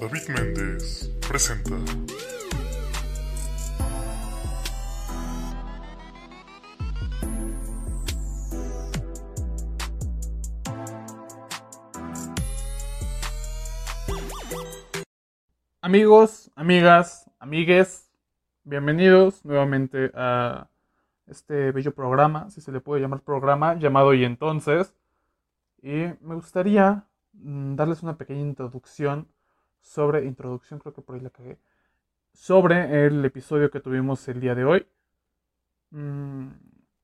David Méndez presenta. Amigos, amigas, amigues, bienvenidos nuevamente a este bello programa, si se le puede llamar programa, llamado Y entonces. Y me gustaría mm, darles una pequeña introducción sobre, introducción creo que por ahí la cagué, sobre el episodio que tuvimos el día de hoy. Mm,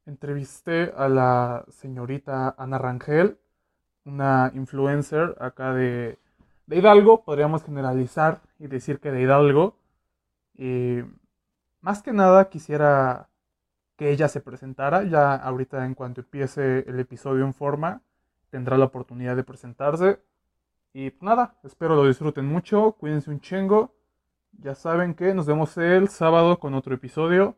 entrevisté a la señorita Ana Rangel, una influencer acá de, de Hidalgo, podríamos generalizar y decir que de Hidalgo. Y más que nada quisiera que ella se presentara, ya ahorita en cuanto empiece el episodio en forma, tendrá la oportunidad de presentarse. Y pues nada, espero lo disfruten mucho, cuídense un chingo. Ya saben que nos vemos el sábado con otro episodio.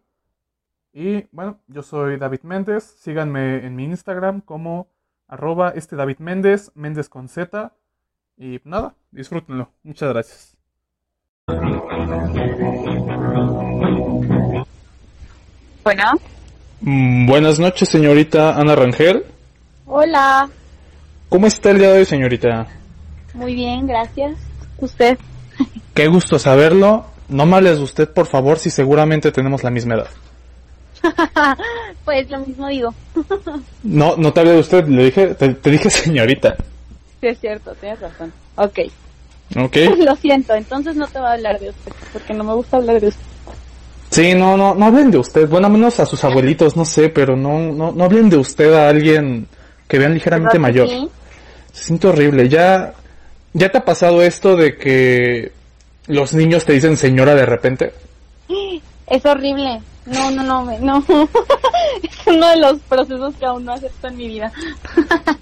Y bueno, yo soy David Méndez. Síganme en mi Instagram como arroba este David Méndez, Méndez con Z. Y nada, disfrútenlo. Muchas gracias. Bueno, Mm, buenas noches, señorita Ana Rangel. hola, ¿Cómo está el día de hoy, señorita? Muy bien, gracias. ¿Usted? Qué gusto saberlo. No me hables de usted, por favor, si seguramente tenemos la misma edad. pues lo mismo digo. No, no te hablé de usted, le dije, te, te dije señorita. Sí, es cierto, tienes razón. Ok, ¿Ok? lo siento, entonces no te voy a hablar de usted, porque no me gusta hablar de usted. Sí, no, no, no hablen de usted. Bueno, a menos a sus abuelitos, no sé, pero no, no, no hablen de usted a alguien que vean ligeramente ¿Verdad que mayor. sí? Se siente horrible. Ya, ya te ha pasado esto de que los niños te dicen señora de repente. Es horrible. No, no, no, no. es uno de los procesos que aún no acepto en mi vida.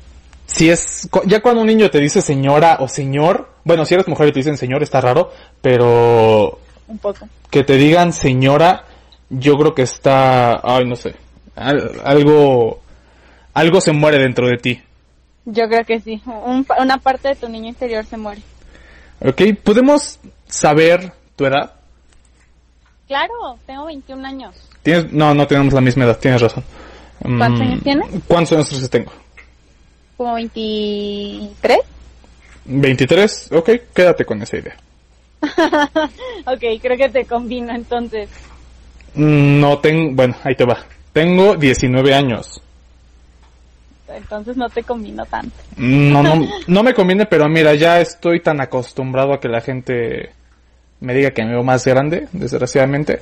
Si es, ya cuando un niño te dice señora o señor, bueno, si eres mujer y te dicen señor está raro, pero Un poco. que te digan señora, yo creo que está, ay, no sé, al- algo, algo se muere dentro de ti. Yo creo que sí. Un- una parte de tu niño interior se muere. ¿Ok? ¿Podemos saber tu edad? Claro, tengo 21 años. ¿Tienes? No, no tenemos la misma edad, tienes razón. ¿Cuántos Mm, años tienes? ¿Cuántos años tengo? Como 23. ¿23? Ok, quédate con esa idea. ok, creo que te combino entonces. Mm, No tengo, bueno, ahí te va. Tengo 19 años. Entonces no te combino tanto. No, no, no me conviene, pero mira, ya estoy tan acostumbrado a que la gente me diga que me veo más grande, desgraciadamente.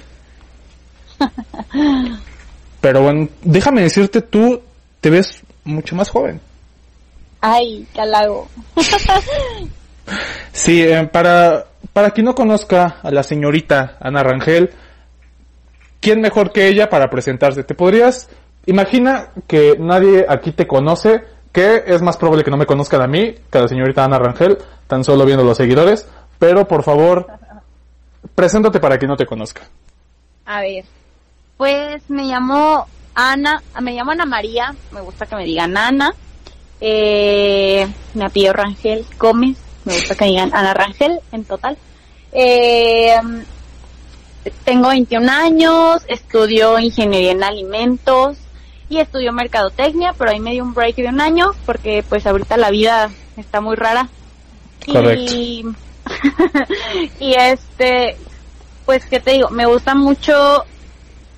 Pero bueno, déjame decirte, tú te ves mucho más joven. Ay, qué halago. Sí, eh, para, para quien no conozca a la señorita Ana Rangel, ¿quién mejor que ella para presentarse? ¿Te podrías, imagina que nadie aquí te conoce, que es más probable que no me conozcan a mí, que a la señorita Ana Rangel, tan solo viendo los seguidores, pero por favor, preséntate para quien no te conozca. A ver, pues me llamo Ana, me llamo Ana María, me gusta que me digan Ana. Eh, me apellido Rangel Gómez, me gusta que me digan Ana Rangel en total. Eh, tengo 21 años, estudio ingeniería en alimentos y estudio mercadotecnia, pero ahí me dio un break de un año porque pues ahorita la vida está muy rara. Correcto. Y, y este, pues qué te digo, me gusta mucho,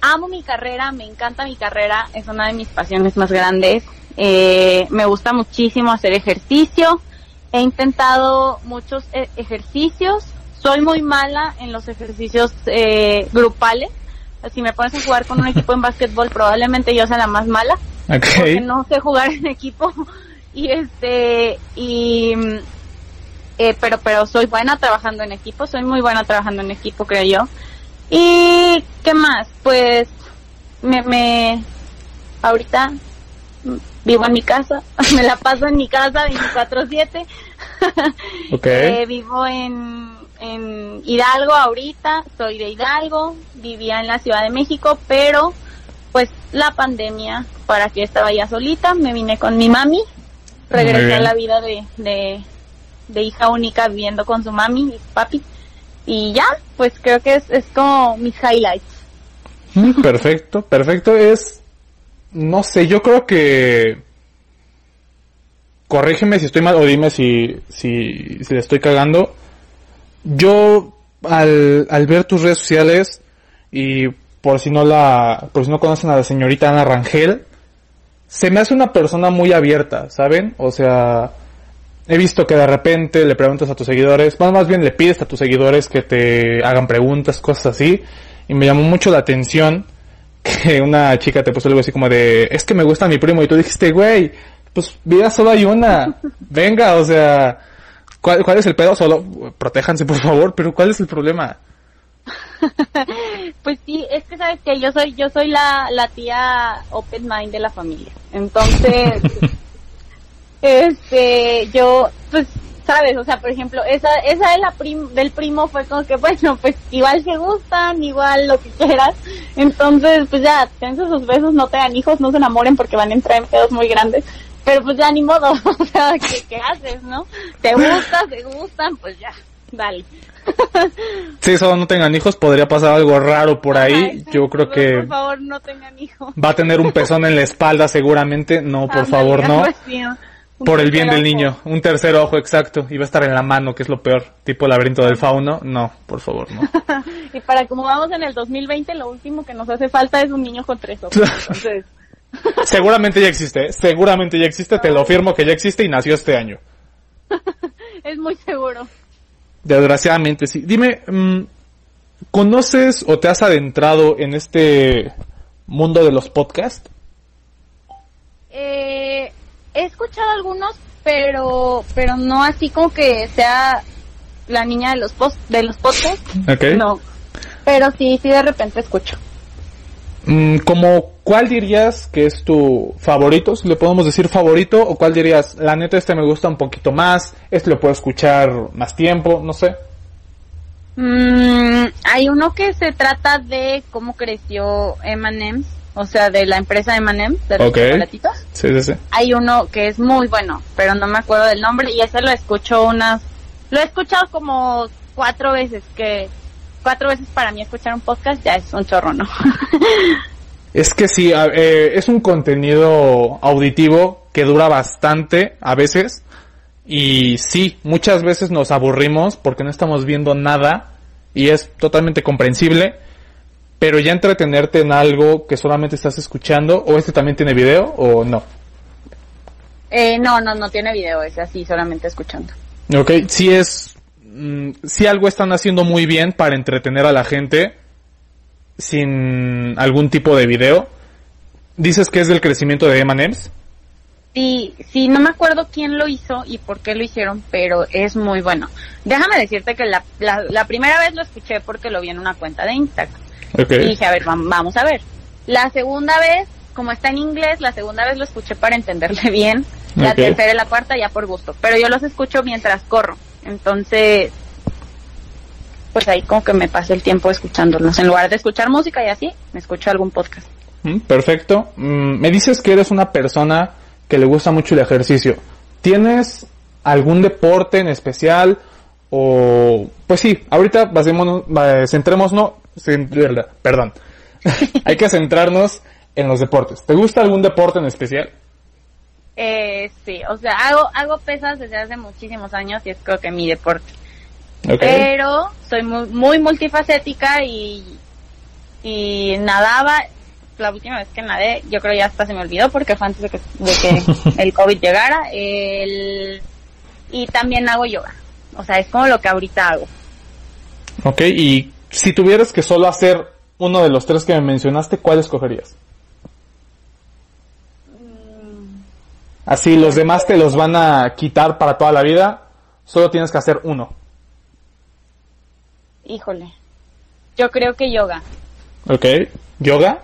amo mi carrera, me encanta mi carrera, es una de mis pasiones más grandes. Eh, me gusta muchísimo hacer ejercicio, he intentado muchos e- ejercicios, soy muy mala en los ejercicios eh, grupales. Si me pones a jugar con un equipo en básquetbol, probablemente yo sea la más mala porque Ok. no sé jugar en equipo y este y mm, eh, pero pero soy buena trabajando en equipo soy muy buena trabajando en equipo creo yo y qué más pues me, me ahorita vivo en mi casa me la paso en mi casa 24/7 Ok. eh, vivo en, en Hidalgo ahorita, soy de Hidalgo, vivía en la Ciudad de México, pero pues la pandemia, para que estaba ya solita, me vine con mi mami, regresé a la vida de, de, de hija única viviendo con su mami y papi. Y ya, pues creo que es, es como mis highlights. Mm, perfecto, perfecto. Es, no sé, yo creo que... Corrígeme si estoy mal o dime si, si, si le estoy cagando. Yo, al, al ver tus redes sociales y por si no la, por si no conocen a la señorita Ana Rangel, se me hace una persona muy abierta, ¿saben? O sea, he visto que de repente le preguntas a tus seguidores, más, más bien le pides a tus seguidores que te hagan preguntas, cosas así, y me llamó mucho la atención que una chica te puso algo así como de, es que me gusta mi primo, y tú dijiste, güey, pues vida solo hay una, venga, o sea, ¿cuál, cuál es el pedo? Solo protéjanse por favor, pero ¿cuál es el problema? pues sí, es que sabes que yo soy, yo soy la, la tía open mind de la familia. Entonces, este, yo, pues, sabes, o sea, por ejemplo, esa, esa de la prim, del primo fue como que, bueno, pues igual se gustan, igual lo que quieras. Entonces, pues ya, tengan sus besos, no tengan hijos, no se enamoren porque van a entrar en pedos muy grandes. Pero pues ya ni modo, o sea, ¿qué, qué haces, no? Te gusta, te gustan, pues ya, dale. Si solo no tengan hijos, podría pasar algo raro por ahí. Yo creo por- que Por favor, no tengan hijos. va a tener un pezón en la espalda seguramente. No, por favor, no. Por el bien del niño. Un tercer ojo, exacto. Y va a estar en la mano, que es lo peor. Tipo laberinto del fauno. No, por favor, no. Y para como vamos en el 2020, lo último que nos hace falta es un niño con tres ojos. Entonces, Seguramente ya existe, seguramente ya existe, te lo firmo que ya existe y nació este año. es muy seguro. Desgraciadamente, sí. Dime, mm, ¿conoces o te has adentrado en este mundo de los podcasts? Eh, he escuchado algunos, pero pero no así como que sea la niña de los post de los podcasts. Ok. No. Pero sí, sí de repente escucho. Mm, como, ¿cuál dirías que es tu favorito? Si le podemos decir favorito, o cuál dirías, la neta este me gusta un poquito más, este lo puedo escuchar más tiempo, no sé. Mm, hay uno que se trata de cómo creció M&M's, o sea, de la empresa M&M's, de los Ok. chocolatitos. Sí, sí, sí. Hay uno que es muy bueno, pero no me acuerdo del nombre y ese lo escucho unas, lo he escuchado como cuatro veces, que cuatro veces para mí escuchar un podcast ya es un chorro, ¿no? Es que sí, eh, es un contenido auditivo que dura bastante a veces. Y sí, muchas veces nos aburrimos porque no estamos viendo nada y es totalmente comprensible. Pero ya entretenerte en algo que solamente estás escuchando, o este también tiene video, o no. eh, no, no, no tiene video, es así, solamente escuchando. Ok, sí es, mm, sí algo están haciendo muy bien para entretener a la gente sin algún tipo de video. Dices que es del crecimiento de M&M's. Sí, sí, no me acuerdo quién lo hizo y por qué lo hicieron, pero es muy bueno. Déjame decirte que la, la, la primera vez lo escuché porque lo vi en una cuenta de Instagram. Ok. Y dije, a ver, vam- vamos a ver. La segunda vez, como está en inglés, la segunda vez lo escuché para entenderle bien. La tercera y la cuarta ya por gusto. Pero yo los escucho mientras corro. Entonces, pues ahí como que me pasé el tiempo escuchándolos. En lugar de escuchar música y así, me escucho algún podcast. Mm, Perfecto. Mm, Me dices que eres una persona que le gusta mucho el ejercicio. ¿Tienes algún deporte en especial? O, pues sí, ahorita basémonos, centrémonos, cent- perdón. Hay que centrarnos en los deportes. ¿Te gusta algún deporte en especial? Eh, sí, o sea, hago, hago pesas desde hace muchísimos años y es creo que mi deporte. Pero soy muy, muy multifacética y, y nadaba. La última vez que nadé, yo creo ya hasta se me olvidó porque fue antes de que, de que el COVID llegara. El, y también hago yoga. O sea, es como lo que ahorita hago. Ok, y si tuvieras que solo hacer uno de los tres que me mencionaste, ¿cuál escogerías? Así los demás te los van a quitar para toda la vida, solo tienes que hacer uno. Híjole. Yo creo que yoga. Ok, yoga.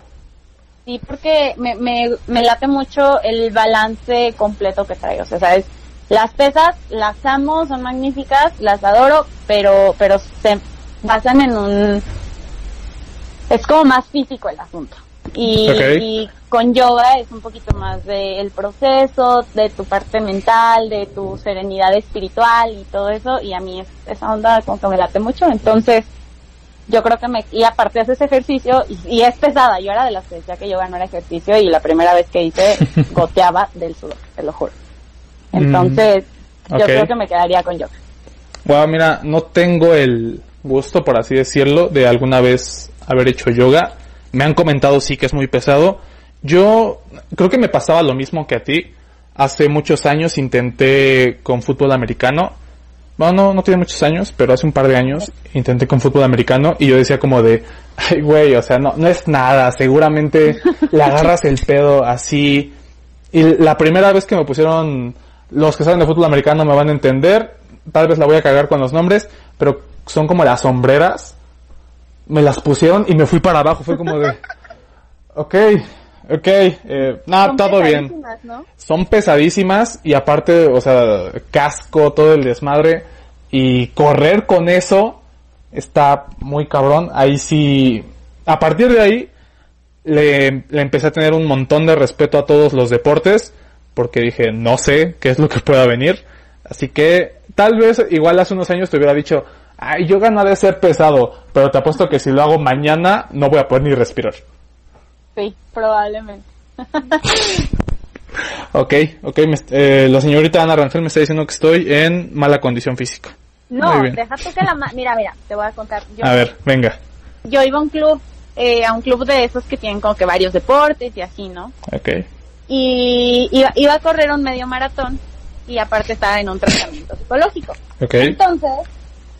Sí, porque me, me, me late mucho el balance completo que trae. O sea, ¿sabes? Las pesas las amo, son magníficas, las adoro, pero, pero se basan en un... Es como más físico el asunto. Y, con yoga es un poquito más del proceso, de tu parte mental, de tu serenidad espiritual y todo eso. Y a mí es, esa onda como que me late mucho. Entonces, yo creo que me, y aparte haces ejercicio y, y es pesada. Yo era de las que decía que yoga no era ejercicio y la primera vez que hice goteaba del sudor, te lo juro. Entonces, ok. yo creo que me quedaría con yoga. Wow, mira, no tengo el gusto, por así decirlo, de alguna vez haber hecho yoga. Me han comentado sí que es muy pesado. Yo creo que me pasaba lo mismo que a ti. Hace muchos años intenté con fútbol americano. Bueno, no, no tiene muchos años, pero hace un par de años intenté con fútbol americano y yo decía como de, ay güey, o sea, no, no es nada, seguramente le agarras el pedo así. Y la primera vez que me pusieron, los que saben de fútbol americano me van a entender, tal vez la voy a cagar con los nombres, pero son como las sombreras. Me las pusieron y me fui para abajo, fue como de, ok, ok, eh, nada, todo bien pesadísimas, ¿no? son pesadísimas y aparte, o sea, casco, todo el desmadre y correr con eso está muy cabrón. Ahí sí, a partir de ahí le, le empecé a tener un montón de respeto a todos los deportes porque dije, no sé qué es lo que pueda venir. Así que tal vez igual hace unos años te hubiera dicho, ay, ha de ser pesado, pero te apuesto que si lo hago mañana no voy a poder ni respirar. Sí, probablemente. Ok, ok, me eh, la señorita Ana Rangel me está diciendo que estoy en mala condición física. No, deja tú que la... ma- Mira, mira, te voy a contar. Yo, A ver, venga. yo iba a un club, eh, a un club de esos que tienen como que varios deportes y así, ¿no? Ok. Y iba, iba a correr un medio maratón y aparte estaba en un tratamiento psicológico. Ok. Entonces,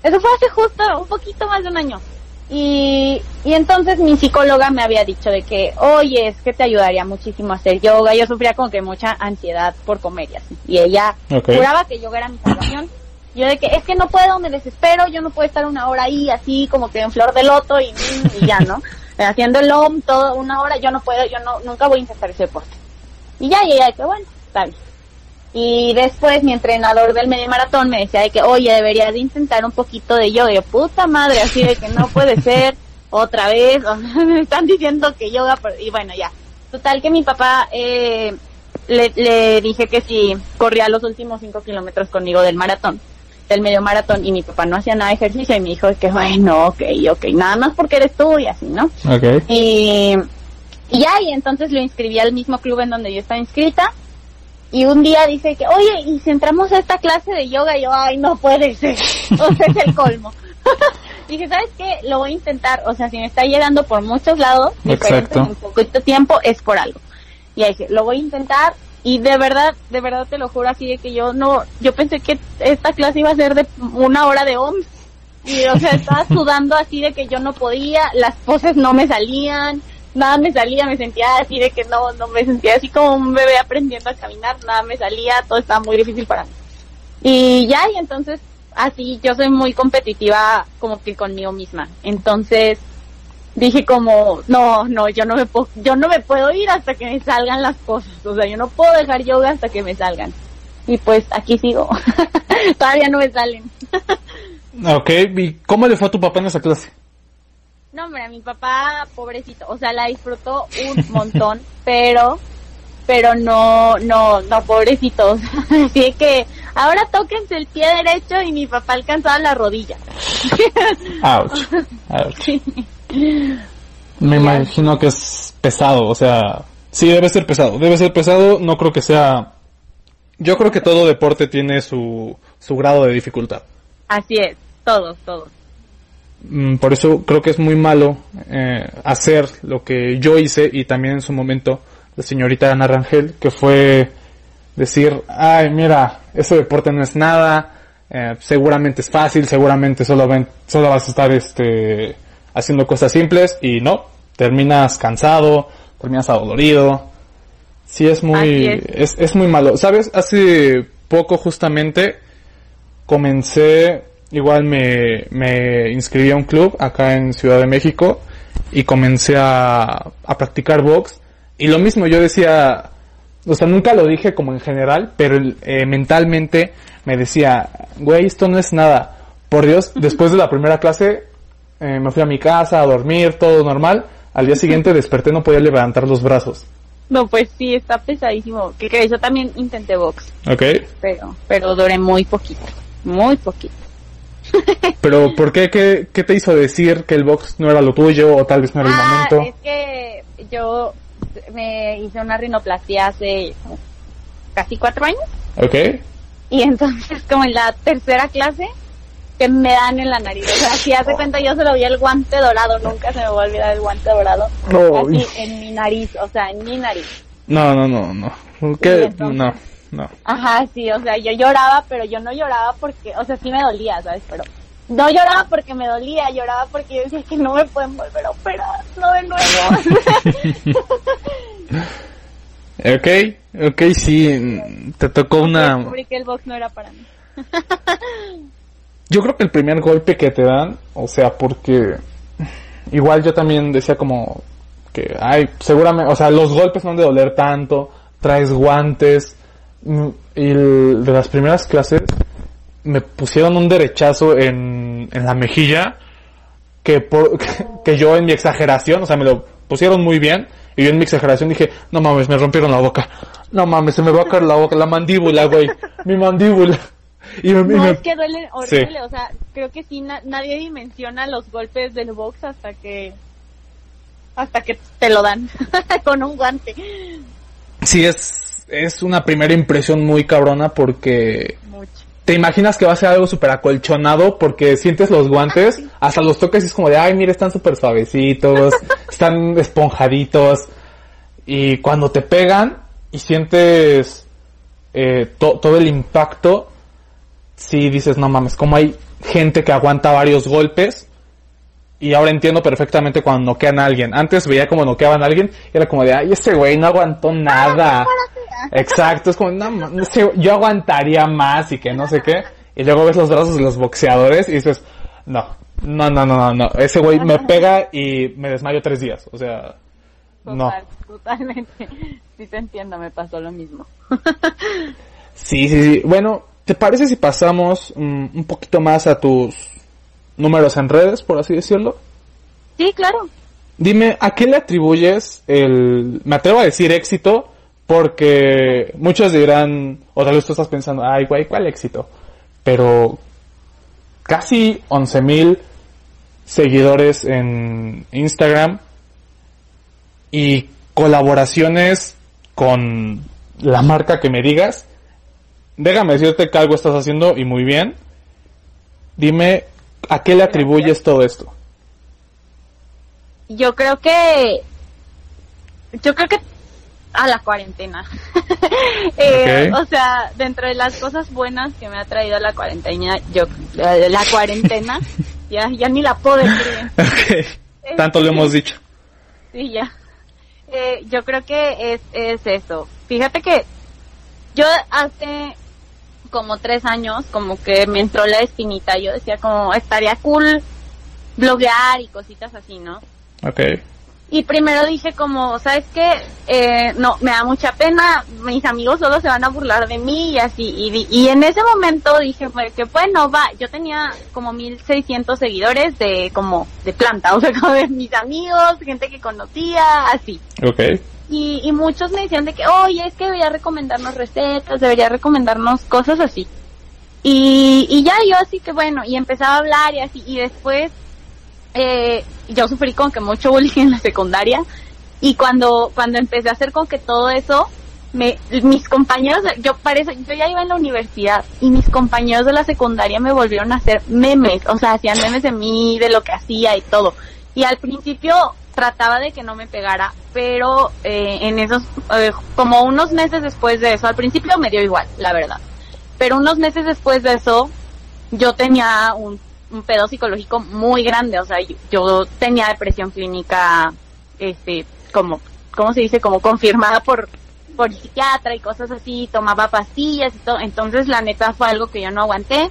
eso fue hace justo un poquito más de un año. Y, y entonces mi psicóloga me había dicho de que, oye, es que te ayudaría muchísimo a hacer yoga. Yo sufría como que mucha ansiedad por comer y así. Y ella Ok. juraba que yoga era mi salvación. Yo de que es que no puedo, me desespero, yo no puedo estar una hora ahí así como que en flor de loto y, y ya, ¿no? Haciendo el OM todo una hora, yo no puedo, yo no, nunca voy a intentar ese deporte. Y ya, y ella de que bueno, está bien. Y después mi entrenador del medio maratón me decía de que, oye, deberías de intentar un poquito de yoga. Yo, puta madre, así de que no puede ser otra vez. O sea, me están diciendo que yoga, pero- y bueno, ya. Total que mi papá, eh, le, le dije que si corría los últimos cinco kilómetros conmigo del maratón, del medio maratón, y mi papá no hacía nada de ejercicio y me dijo que bueno, ok, ok, nada más porque eres tú y así, ¿no? Ok. Y, y ya, y entonces lo inscribí al mismo club en donde yo estaba inscrita. Y un día dice que, oye, ¿y si entramos a esta clase de yoga? Y yo, ay, no puede ser. O sea, es el colmo. Dije, ¿sabes qué? Lo voy a intentar. O sea, si me está llegando por muchos lados, Exacto. en poquito tiempo, es por algo. Y ahí dije, lo voy a intentar. Y de verdad, de verdad te lo juro así de que yo no, yo pensé que esta clase iba a ser de una hora de OMS. Y o sea, estaba sudando así de que yo no podía, las poses no me salían, nada me salía, me sentía así de que no, no me sentía así como un bebé aprendiendo a caminar, nada me salía, todo estaba muy difícil para mí. Y ya, y entonces, así, yo soy muy competitiva como que conmigo misma. Entonces, dije como, no, no, yo no me puedo, yo no me puedo ir hasta que me salgan las cosas. O sea, yo no puedo dejar yoga hasta que me salgan. Y pues aquí sigo. Todavía no me salen. Ok, ¿y cómo le fue a tu papá en esa clase? No, hombre, a mi papá, pobrecito, o sea, la disfrutó un montón, pero, pero no, no, no, pobrecito. o sea, Así que ahora tóquense el pie derecho y mi papá alcanzaba la rodilla. Ouch. Ouch. Me imagino que es pesado, o sea, sí debe ser pesado, debe ser pesado, no creo que sea... Yo creo que todo deporte tiene su, su grado de dificultad. Así es, todos, todos. Mm, Por eso creo que es muy malo eh, hacer lo que yo hice y también en su momento la señorita Ana Rangel, que fue decir, ay, mira, ese deporte no es nada, eh, seguramente es fácil, seguramente solo, ven- solo vas a estar este, haciendo cosas simples y no, terminas cansado, terminas adolorido. Sí, es muy, es, es muy malo. ¿Sabes? Hace poco justamente comencé, igual me, me inscribí a un club acá en Ciudad de México y comencé a, a practicar box. Y lo mismo, yo decía, o sea, nunca lo dije como en general, pero eh, mentalmente me decía, güey, esto no es nada. Por Dios, después de la primera clase, eh, me fui a mi casa a dormir, todo normal. al día siguiente desperté no podía levantar los brazos. No, pues sí, está pesadísimo. Que, que yo también intenté box, ¿Ok? pero, pero duré muy poquito, muy poquito. Pero ¿por qué? qué? qué te hizo decir que el box no era lo tuyo o tal vez no era el Ah, momento? es que yo me hice una rinoplastia hace casi cuatro años ¿Ok? y entonces como en la tercera clase que me dan en la nariz. O sea, si hace cuenta yo se lo vi el guante dorado, nunca se me va a olvidar el guante dorado. No, Así en mi nariz, o sea, en mi nariz. no, no, no, no. ¿Qué? entonces- No, no. Ajá, sí, o sea, yo lloraba, pero yo no lloraba porque, o sea, sí me dolía, ¿sabes? Pero no lloraba porque me dolía, lloraba porque yo decía que no me pueden volver a operar, no de nuevo. Ok, ok, sí, te tocó una... Descubrí que el box no era para mí. Yo creo que el primer golpe que te dan, o sea, porque igual yo también decía como que, ay, seguramente, o sea, los golpes no han de doler tanto, traes guantes, el- de las primeras clases me pusieron un derechazo en, en la mejilla que, por, que yo en mi exageración, o sea, me lo pusieron muy bien, y yo en mi exageración dije, no mames, me rompieron la boca, no mames, se me va a caer la boca, la mandíbula, güey, mi mandíbula. Y me, y No, me- es que duele horrible, o sea, creo que sí, na- nadie dimensiona los golpes del box hasta que, hasta que te lo dan con un guante. Sí, es, es una primera impresión muy cabrona porque Mucho. te imaginas que va a ser algo súper acolchonado porque sientes los guantes, hasta los toques y es como de, ay, mira, están súper suavecitos, están esponjaditos. Y cuando te pegan y sientes eh, to- todo el impacto, sí dices, no mames, como hay gente que aguanta varios golpes. Y ahora entiendo perfectamente cuando noquean a alguien. Antes veía como noqueaban a alguien y era como de, ay, ese güey no aguantó nada. Exacto, es como, no, yo aguantaría más y que no sé qué. Y luego ves los brazos de los boxeadores y dices, no, no, no, no, no, no. Ese güey me pega y me desmayo tres días. O sea, no. Total, totalmente. Sí te entiendo, me pasó lo mismo. Sí, sí, sí. Bueno, ¿te parece si pasamos mm, un poquito más a tus números en redes, por así decirlo? Sí, claro. Dime, ¿a qué le atribuyes el, me atrevo a decir éxito? Porque muchos dirán, o tal vez tú estás pensando, ay, güey, ¿cuál éxito? Pero casi 11 mil seguidores en Instagram y colaboraciones con la marca que me digas. Déjame decirte que algo estás haciendo y muy bien. Dime, ¿a qué le atribuyes todo esto? Yo creo que, yo creo que a la cuarentena. Eh. O sea, dentro de las cosas buenas que me ha traído la cuarentena, yo, eh, la cuarentena, ya, ya ni la puedo decir. Ok, Tanto lo hemos dicho. Sí, ya. Eh, yo creo que es, es eso. Fíjate que yo hace como tres años, como que me entró la espinita. Yo decía como, estaría cool bloguear y cositas así, ¿no? Ok. Y primero dije como, ¿sabes qué? Eh, no, me da mucha pena, mis amigos solo se van a burlar de mí y así. Y, y en ese momento dije pues, que bueno, va, yo tenía como 1600 seguidores de como de planta, o sea, como de mis amigos, gente que conocía, así. Ok. Y, y muchos me decían de que, oye, es que debería recomendarnos recetas, debería recomendarnos cosas así. Y, y ya yo así que bueno, y empezaba a hablar y así, y después eh, yo sufrí con que mucho bullying en la secundaria, y cuando, cuando empecé a hacer con que todo eso, me, mis compañeros, yo parece, yo ya iba en la universidad, y mis compañeros de la secundaria me volvieron a hacer memes, o sea, hacían memes de mí, de lo que hacía y todo. Y al principio trataba de que no me pegara, pero eh, en esos, eh, como unos meses después de eso, al principio me dio igual, la verdad. Pero unos meses después de eso, yo tenía un, un pedo psicológico muy grande, o sea, yo, yo tenía depresión clínica, este, como, ¿cómo se dice? Como confirmada por, por psiquiatra y cosas así, tomaba pastillas y todo, entonces la neta fue algo que yo no aguanté.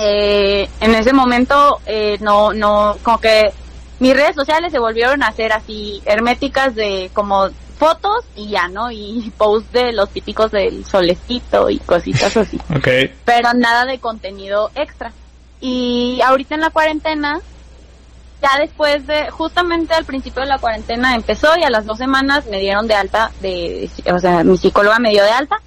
Eh, en ese momento, eh, no, no, como que mis redes sociales se volvieron a hacer así herméticas de como fotos y ya, ¿no? Y posts de los típicos del solecito y cositas así Ok. pero nada de contenido extra. Y ahorita en la cuarentena, ya después de, justamente al principio de la cuarentena empezó y a las dos semanas me dieron de alta, de, o sea, mi psicóloga me dio de alta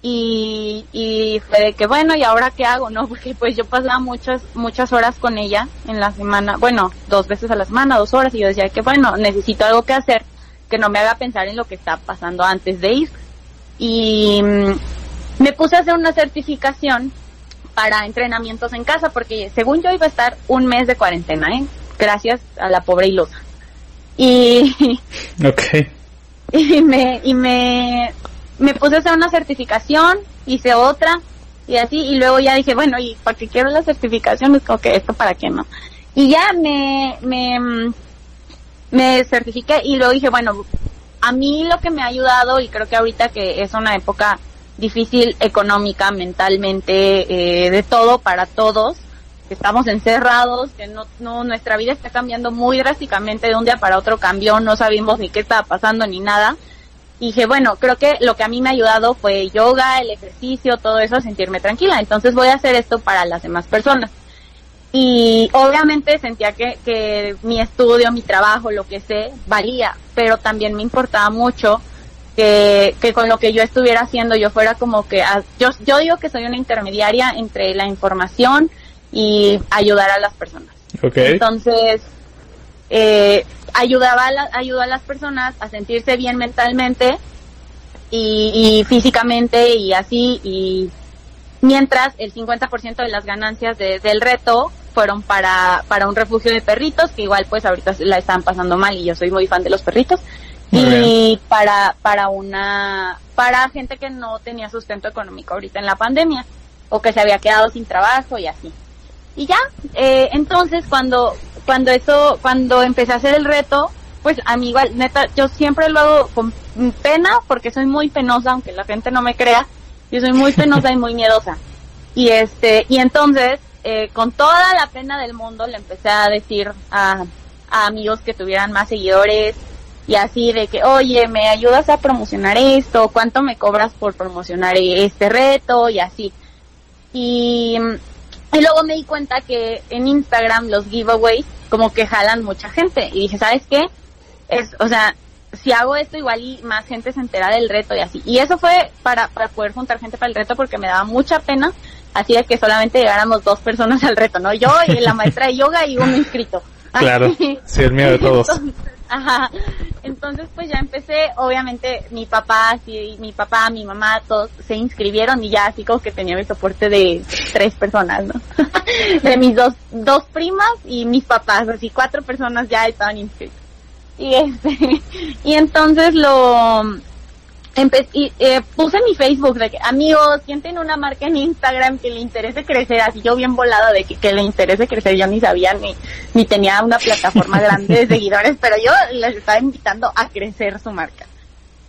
y, y fue de que bueno, ¿y ahora qué hago? No, porque pues yo pasaba muchas, muchas horas con ella en la semana, bueno, dos veces a la semana, dos horas y yo decía que bueno, necesito algo que hacer que no me haga pensar en lo que está pasando antes de ir. Y mm, me puse a hacer una certificación para entrenamientos en casa porque según yo iba a estar un mes de cuarentena, ¿eh? gracias a la pobre ilusa. Y, okay. y me, y me, me puse a hacer una certificación, hice otra, y así, y luego ya dije, bueno, y para qué quiero la certificación, es como que esto para qué no. Y ya me, me, me certifiqué y luego dije, bueno, a mí lo que me ha ayudado, y creo que ahorita que es una época difícil económica, mentalmente, eh, de todo para todos, que estamos encerrados, que no, no, nuestra vida está cambiando muy drásticamente de un día para otro cambió, no sabemos ni qué estaba pasando ni nada. Y dije, bueno, creo que lo que a mí me ha ayudado fue yoga, el ejercicio, todo eso, sentirme tranquila. Entonces voy a hacer esto para las demás personas. Y obviamente sentía que, que mi estudio, mi trabajo, lo que sé, valía, pero también me importaba mucho que, que con lo que yo estuviera haciendo yo fuera como que, yo, yo digo que soy una intermediaria entre la información y ayudar a las personas. Okay. Entonces, eh, ayudaba a la, ayuda a las personas a sentirse bien mentalmente y, y físicamente y así, y mientras el 50% de las ganancias de, del reto fueron para, para un refugio de perritos, que igual pues ahorita la están pasando mal y yo soy muy fan de los perritos. Y para, para una, para gente que no tenía sustento económico ahorita en la pandemia, o que se había quedado sin trabajo y así. Y ya, eh, entonces cuando, cuando eso, cuando empecé a hacer el reto, pues a mí igual, neta, yo siempre lo hago con pena, porque soy muy penosa, aunque la gente no me crea, yo soy muy penosa y muy miedosa. Y este, y entonces, eh, con toda la pena del mundo, le empecé a decir a, a amigos que tuvieran más seguidores, y así de que, oye, ¿me ayudas a promocionar esto? ¿Cuánto me cobras por promocionar este reto? Y así. Y, y luego me di cuenta que en Instagram los giveaways como que jalan mucha gente. Y dije, ¿sabes qué? Es, o sea, si hago esto igual y más gente se entera del reto y así. Y eso fue para, para poder juntar gente para el reto porque me daba mucha pena. Así de que solamente llegáramos dos personas al reto, ¿no? Yo y la maestra de yoga y un inscrito. Claro, sí, el miedo de todos. Entonces, ajá. Entonces, pues ya empecé, obviamente, mi papá, sí, mi papá, mi mamá, todos se inscribieron y ya así como que tenía el soporte de tres personas, ¿no? de mis dos, dos primas y mis papás, así cuatro personas ya estaban inscritos. Y este, y entonces lo, Empe y, eh, puse mi Facebook de que, amigos, ¿quién tiene una marca en Instagram que le interese crecer? Así yo bien volada de que, que le interese crecer, yo ni sabía ni, ni tenía una plataforma grande de seguidores, pero yo les estaba invitando a crecer su marca.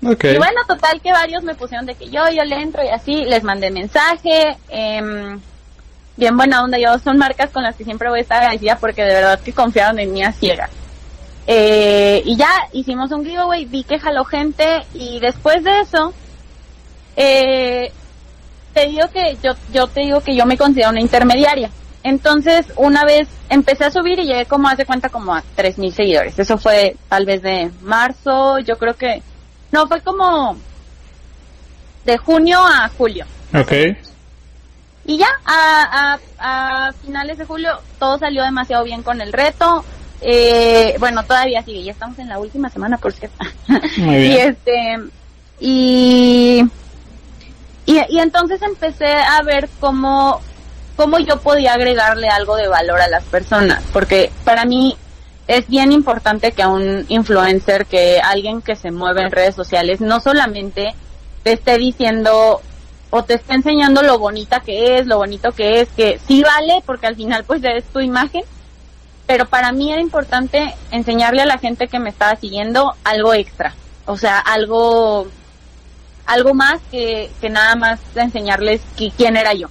Okay. Y bueno, total que varios me pusieron de que yo, yo le entro y así, les mandé mensaje, eh, bien buena onda, yo son marcas con las que siempre voy a estar agradecida porque de verdad que confiaron en mí a ciegas. Eh, y ya hicimos un giveaway, vi que jaló gente y después de eso, eh, te digo que yo, yo te digo que yo me considero una intermediaria. Entonces, una vez empecé a subir y llegué como hace cuenta como a 3000 seguidores. Eso fue tal vez de marzo, yo creo que no, fue como de junio a julio. Okay. Y ya a, a, a finales de julio todo salió demasiado bien con el reto. Eh, bueno, todavía sigue, ya estamos en la última semana, por cierto. Muy bien. y este, y, y, y entonces empecé a ver cómo, cómo yo podía agregarle algo de valor a las personas, porque para mí es bien importante que a un influencer, que alguien que se mueve en redes sociales, no solamente te esté diciendo o te esté enseñando lo bonita que es, lo bonito que es, que sí vale, porque al final pues es tu imagen, pero para mí era importante enseñarle a la gente que me estaba siguiendo algo extra, o sea, algo algo más que, que nada más enseñarles que, quién era yo.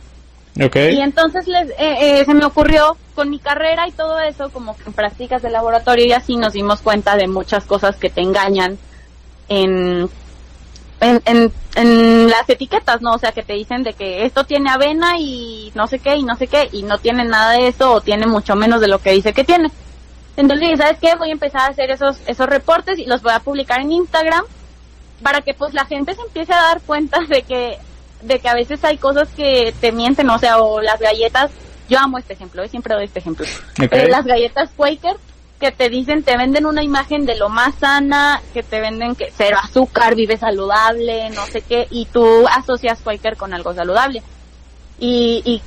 Okay. Y entonces les, eh, eh, se me ocurrió con mi carrera y todo eso, como que en prácticas de laboratorio y así nos dimos cuenta de muchas cosas que te engañan en, en, en, en las etiquetas, ¿no? O sea, que te dicen de que esto tiene avena y no sé qué y no sé qué y no tiene nada de eso o tiene mucho menos de lo que dice que tiene. Entonces ¿sabes qué? Voy a empezar a hacer esos, esos reportes y los voy a publicar en Instagram para que pues la gente se empiece a dar cuenta de que, de que a veces hay cosas que te mienten, o sea, o las galletas, yo amo este ejemplo, ¿eh? siempre doy este ejemplo. Ok. Eh, las galletas Quaker que te dicen, te venden una imagen de lo más sana, que te venden que cero azúcar, vive saludable, no sé qué, y tú asocias Quaker con algo saludable. Y, y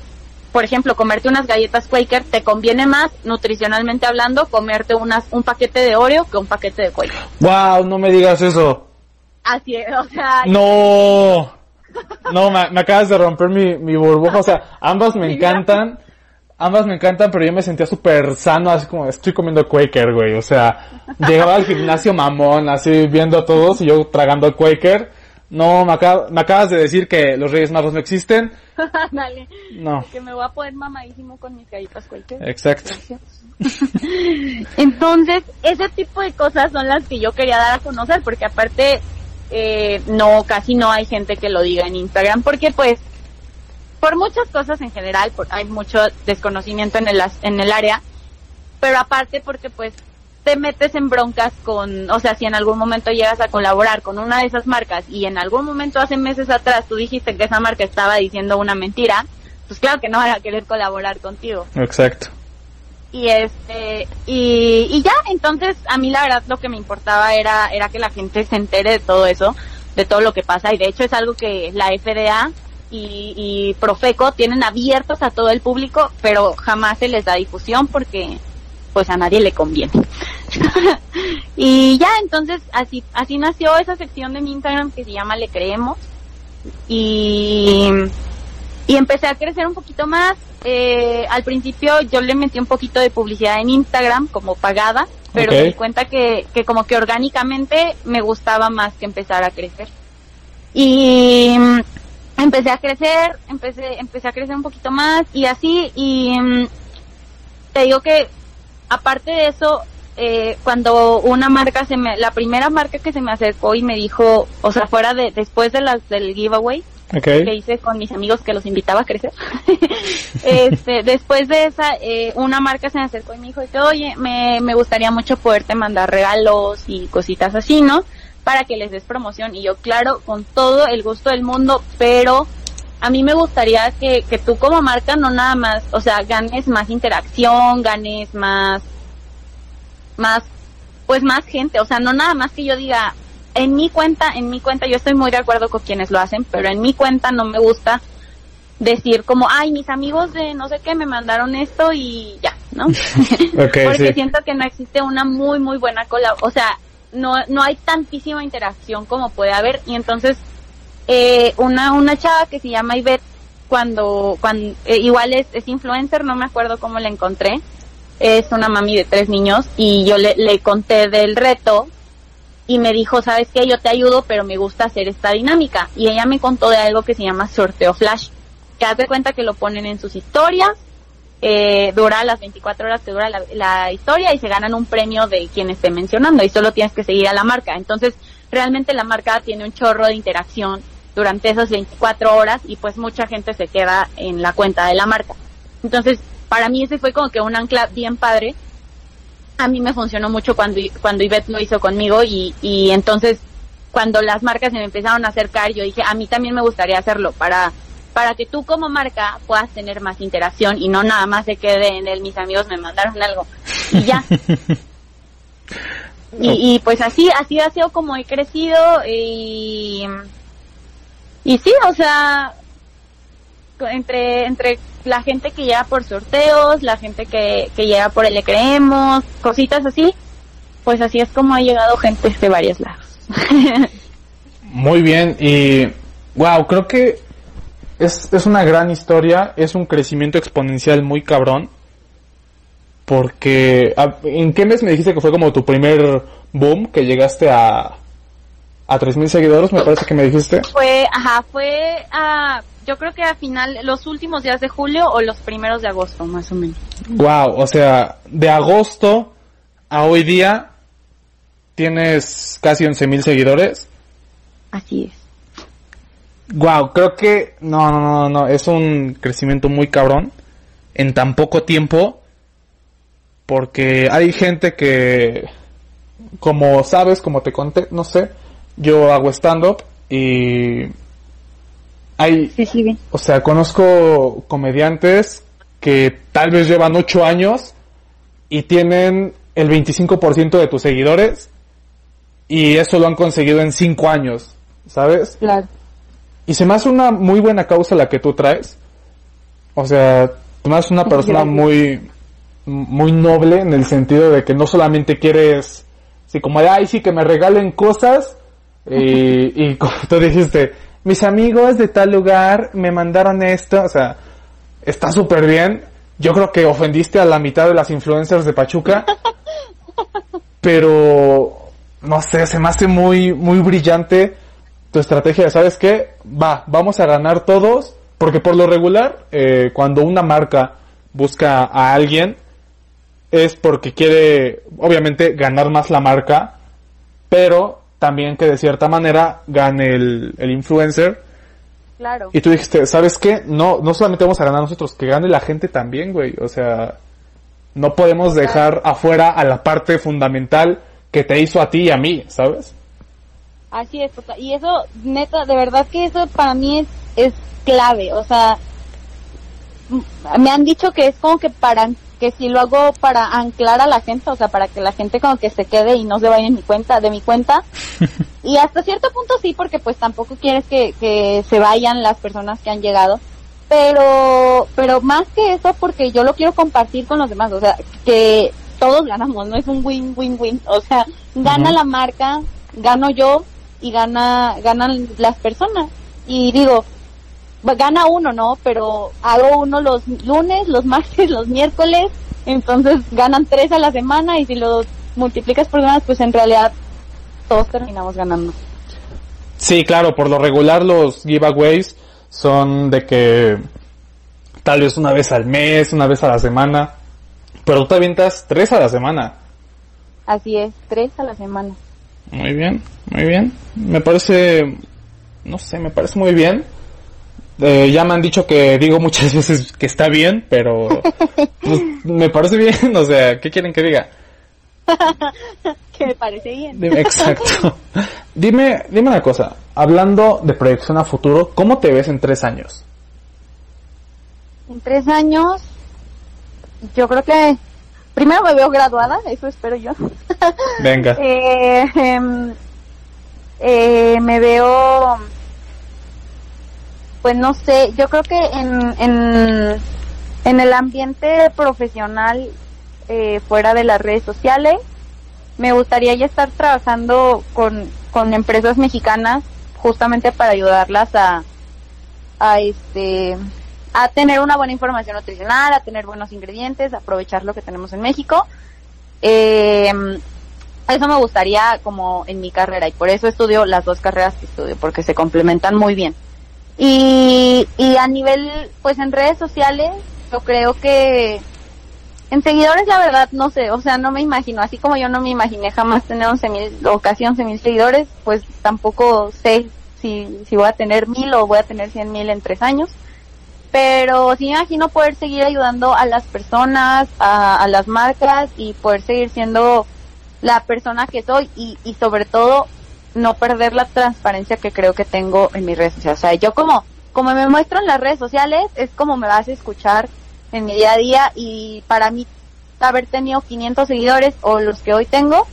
por ejemplo, comerte unas galletas Quaker te conviene más, nutricionalmente hablando, comerte unas, un paquete de Oreo que un paquete de Quaker. Wow, no me digas eso. Así es, o sea, No. No, me, me acabas de romper mi, mi burbuja. O sea, ambas me encantan. Ambas me encantan, pero yo me sentía súper sano, así como estoy comiendo Quaker, güey. O sea, llegaba al gimnasio mamón, así viendo a todos y yo tragando Quaker. No, me, acab- me acabas de decir que los Reyes Magos no existen. dale, No, que me voy a poner mamadísimo con mis galletas Quaker. exacto. Entonces, ese tipo de cosas son las que yo quería dar a conocer, porque aparte, eh, no, casi no hay gente que lo diga en Instagram, porque pues, por muchas cosas en general, por- hay mucho desconocimiento en el, en el área, pero aparte porque pues te metes en broncas con, o sea, si en algún momento llegas a colaborar con una de esas marcas y en algún momento hace meses atrás tú dijiste que esa marca estaba diciendo una mentira, pues claro que no van a querer colaborar contigo Exacto. y este y, y ya entonces a mí la verdad lo que me importaba era era que la gente se entere de todo eso de todo lo que pasa y de hecho es algo que la FDA y, y Profeco tienen abiertos a todo el público pero jamás se les da difusión porque pues a nadie le conviene y ya entonces así así nació esa sección de mi Instagram que se llama Le Creemos y y empecé a crecer un poquito más. Eh, al principio yo le metí un poquito de publicidad en Instagram como pagada, pero me di cuenta que, que como que orgánicamente me gustaba más que empezar a crecer. Y empecé a crecer, empecé, empecé a crecer un poquito más y así, y mm, te digo que aparte de eso, eh, cuando una marca se me, la primera marca que se me acercó y me dijo, o sea, fuera de, después de las del giveaway, Ok. que hice con mis amigos que los invitaba a crecer. este, después de esa, eh, una marca se me acercó y me dijo oye, me, me gustaría mucho poderte mandar regalos y cositas así, ¿no? Para que les des promoción. Y yo, claro, con todo el gusto del mundo, pero a mí me gustaría que, que tú como marca no nada más, o sea, ganes más interacción, ganes más, más, pues más gente, o sea, no nada más que yo diga, en mi cuenta, en mi cuenta, yo estoy muy de acuerdo con quienes lo hacen, pero en mi cuenta no me gusta decir como, ay, mis amigos de no sé qué me mandaron esto y ya, ¿no? Porque sí. siento que no existe una muy, muy buena colaboración, o sea, no, no hay tantísima interacción como puede haber. Y entonces eh, una, una chava que se llama Ivette, cuando, cuando eh, igual es, es influencer, no me acuerdo cómo la encontré, es una mami de tres niños y yo le, le conté del reto y me dijo, sabes qué, yo te ayudo, pero me gusta hacer esta dinámica. Y ella me contó de algo que se llama sorteo flash, que haz de cuenta que lo ponen en sus historias, eh, dura las 24 horas que dura la, la historia y se ganan un premio de quien esté mencionando y solo tienes que seguir a la marca. Entonces, realmente la marca tiene un chorro de interacción durante esas 24 horas y pues mucha gente se queda en la cuenta de la marca. Entonces, para mí ese fue como que un ancla bien padre. A mí me funcionó mucho cuando, cuando Ivette lo hizo conmigo y, y entonces cuando las marcas se me empezaron a acercar, yo dije, a mí también me gustaría hacerlo para, para que tú como marca puedas tener más interacción y no nada más se quede en el mis amigos me mandaron algo y ya. y, y pues así, así ha sido como he crecido y, y sí, o sea, entre, entre la gente que llega por sorteos, la gente que, que llega por el Le creemos, cositas así, pues así es como ha llegado gente de varios lados. Muy bien, y wow, creo que es, es una gran historia, es un crecimiento exponencial muy cabrón. Porque, ¿en qué mes me dijiste que fue como tu primer boom? Que llegaste a, a 3.000 seguidores, me parece que me dijiste. Fue, ajá, fue yo creo que a final, los últimos días de julio o los primeros de agosto, más o menos. Wow, o sea, de agosto a hoy día tienes casi 11.000 seguidores. Así es. Wow, creo que no, no, no, no, es un crecimiento muy cabrón en tan poco tiempo. Porque hay gente que, como sabes, como te conté, no sé, yo hago stand-up y hay, Sí, sí, bien. o sea, conozco comediantes que tal vez llevan 8 años y tienen el 25% de tus seguidores y eso lo han conseguido en 5 años, ¿sabes? Claro. Y se me hace una muy buena causa la que tú traes. O sea, me haces una persona muy, muy noble en el sentido de que no solamente quieres, así como de, ay, sí, que me regalen cosas. Y, y como tú dijiste, mis amigos de tal lugar me mandaron esto. O sea, está súper bien. Yo creo que ofendiste a la mitad de las influencers de Pachuca. pero, no sé, se me hace muy, muy brillante tu estrategia, ¿sabes qué? Va, vamos a ganar todos, porque por lo regular, eh, cuando una marca busca a alguien, es porque quiere, obviamente, ganar más la marca, pero también que de cierta manera gane el, el influencer. Claro. Y tú dijiste, ¿sabes qué? No, no solamente vamos a ganar nosotros, que gane la gente también, güey. O sea, no podemos dejar afuera a la parte fundamental que te hizo a ti y a mí, ¿sabes? Así es, y eso, neta, de verdad que eso para mí es, es clave, o sea, me han dicho que es como que para, que si lo hago para anclar a la gente, o sea, para que la gente como que se quede y no se vaya en mi cuenta, de mi cuenta, y hasta cierto punto sí, porque pues tampoco quieres que, que se vayan las personas que han llegado, pero, pero más que eso, porque yo lo quiero compartir con los demás, o sea, que todos ganamos, no es un win-win-win, o sea, gana la marca, gano yo y gana, ganan las personas. Y digo, gana uno, ¿no? Pero hago uno los lunes, los martes, los miércoles, entonces ganan tres a la semana y si lo multiplicas por semanas, pues en realidad todos terminamos ganando. Sí, claro, por lo regular los giveaways son de que tal vez una vez al mes, una vez a la semana, pero tú te avientas tres a la semana. Así es, tres a la semana. Muy bien, muy bien. Me parece, no sé, me parece muy bien. Eh, ya me han dicho que digo muchas veces que está bien, pero pues, me parece bien. O sea, ¿qué quieren que diga? Que me parece bien. Exacto. dime, dime una cosa. Hablando de proyección a futuro, ¿cómo te ves en tres años? En tres años, yo creo que primero me veo graduada, eso espero yo. Venga. Eh, em, eh, me veo, pues no sé, yo creo que en, en, en el ambiente profesional, eh, fuera de las redes sociales, me gustaría ya estar trabajando con, con empresas mexicanas justamente para ayudarlas a, a este a tener una buena información nutricional, a tener buenos ingredientes, a aprovechar lo que tenemos en México. Eh, eso me gustaría como en mi carrera y por eso estudio las dos carreras que estudio porque se complementan muy bien. Y, y a nivel, pues en redes sociales, yo creo que en seguidores la verdad no sé, o sea, no me imagino, así como yo no me imaginé jamás tener 11 mil o casi 11 mil seguidores, pues tampoco sé si, si voy a tener mil o voy a tener 100 mil en tres años. Pero sí me imagino poder seguir ayudando a las personas, a, las marcas y poder seguir siendo la persona que soy y, sobre todo no perder la transparencia que creo que tengo en mis redes sociales. O sea, yo como, como me muestro en las redes sociales es como me vas a escuchar en mi día a día y para mí haber tenido 500 seguidores o los que hoy tengo,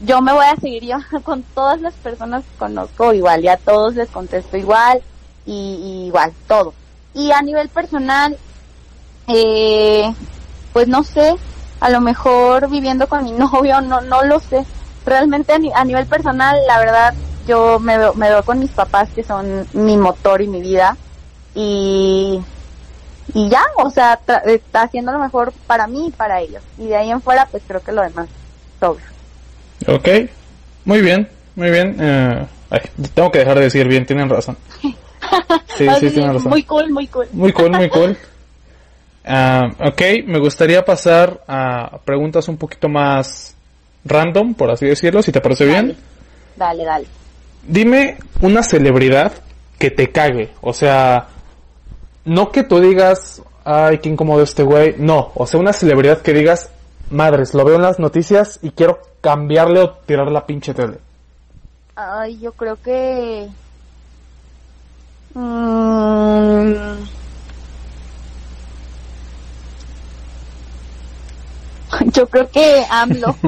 yo me voy a seguir yo con todas las personas que conozco igual y a todos les contesto igual y igual, todo. Y a nivel personal, eh, pues no sé, a lo mejor viviendo con mi novio, no, no lo sé. Realmente a, ni- a nivel personal, la verdad, yo me veo, me veo con mis papás que son mi motor y mi vida. Y, y ya, o sea, tra- está haciendo lo mejor para mí y para ellos. Y de ahí en fuera, pues creo que lo demás sobra. Ok. Muy bien, muy bien. Eh, ay, tengo que dejar de decir bien, tienen razón. Sí, sí, tienen razón. Muy cool, muy cool. Muy cool, muy cool. Ah, ok, me gustaría pasar a preguntas un poquito más random, por así decirlo, si te parece bien. Dale, dale. Dime una celebridad que te cague. O sea, no que tú digas, ay, qué incómodo este güey. No, o sea, una celebridad que digas, madres, lo veo en las noticias y quiero cambiarle o tirar la pinche tele? Ay, yo creo que... Mm, Yo creo que AMLO.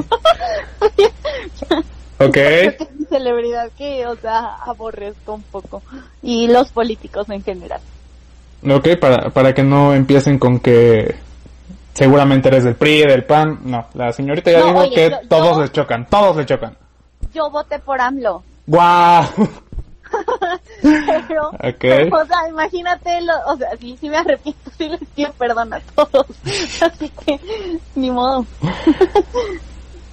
Ok. Creo que es mi celebridad que, o sea, aborrezco un poco. Y los políticos en general. Ok, para, para que no empiecen con que seguramente eres del PRI, del PAN. No, la señorita ya No, dijo oye, que yo- todos yo- le chocan, todos le chocan. Yo voté por AMLO. ¡Guau! Pero, o sea, imagínate, lo, o sea, sí, sí me arrepiento, sí les pido perdón a todos. Así que, ni modo.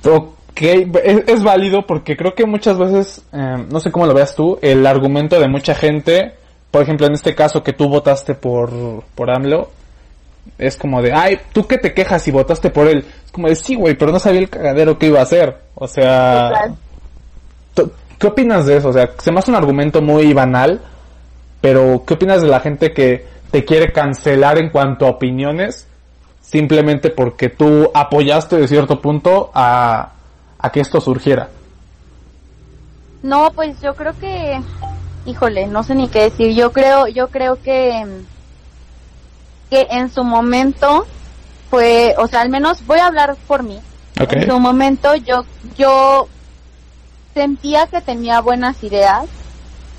Ok, es, es válido porque creo que muchas veces, eh, no sé cómo lo veas tú, el argumento de mucha gente, por ejemplo en este caso que tú votaste por, por AMLO, es como de, ay, ¿tú qué te quejas si votaste por él? Es como de, sí, güey, pero no sabía el cagadero que iba a hacer. O sea, Total. ¿tú- ¿qué opinas de eso? O sea, se me hace un argumento muy banal, pero ¿qué opinas de la gente que te quiere cancelar en cuanto a opiniones simplemente porque tú apoyaste de cierto punto a, a que esto surgiera? No, pues yo creo que, híjole, no sé ni qué decir. Yo creo, yo creo que, que en su momento fue, o sea, al menos voy a hablar por mí. En su momento yo, yo sentía que tenía buenas ideas,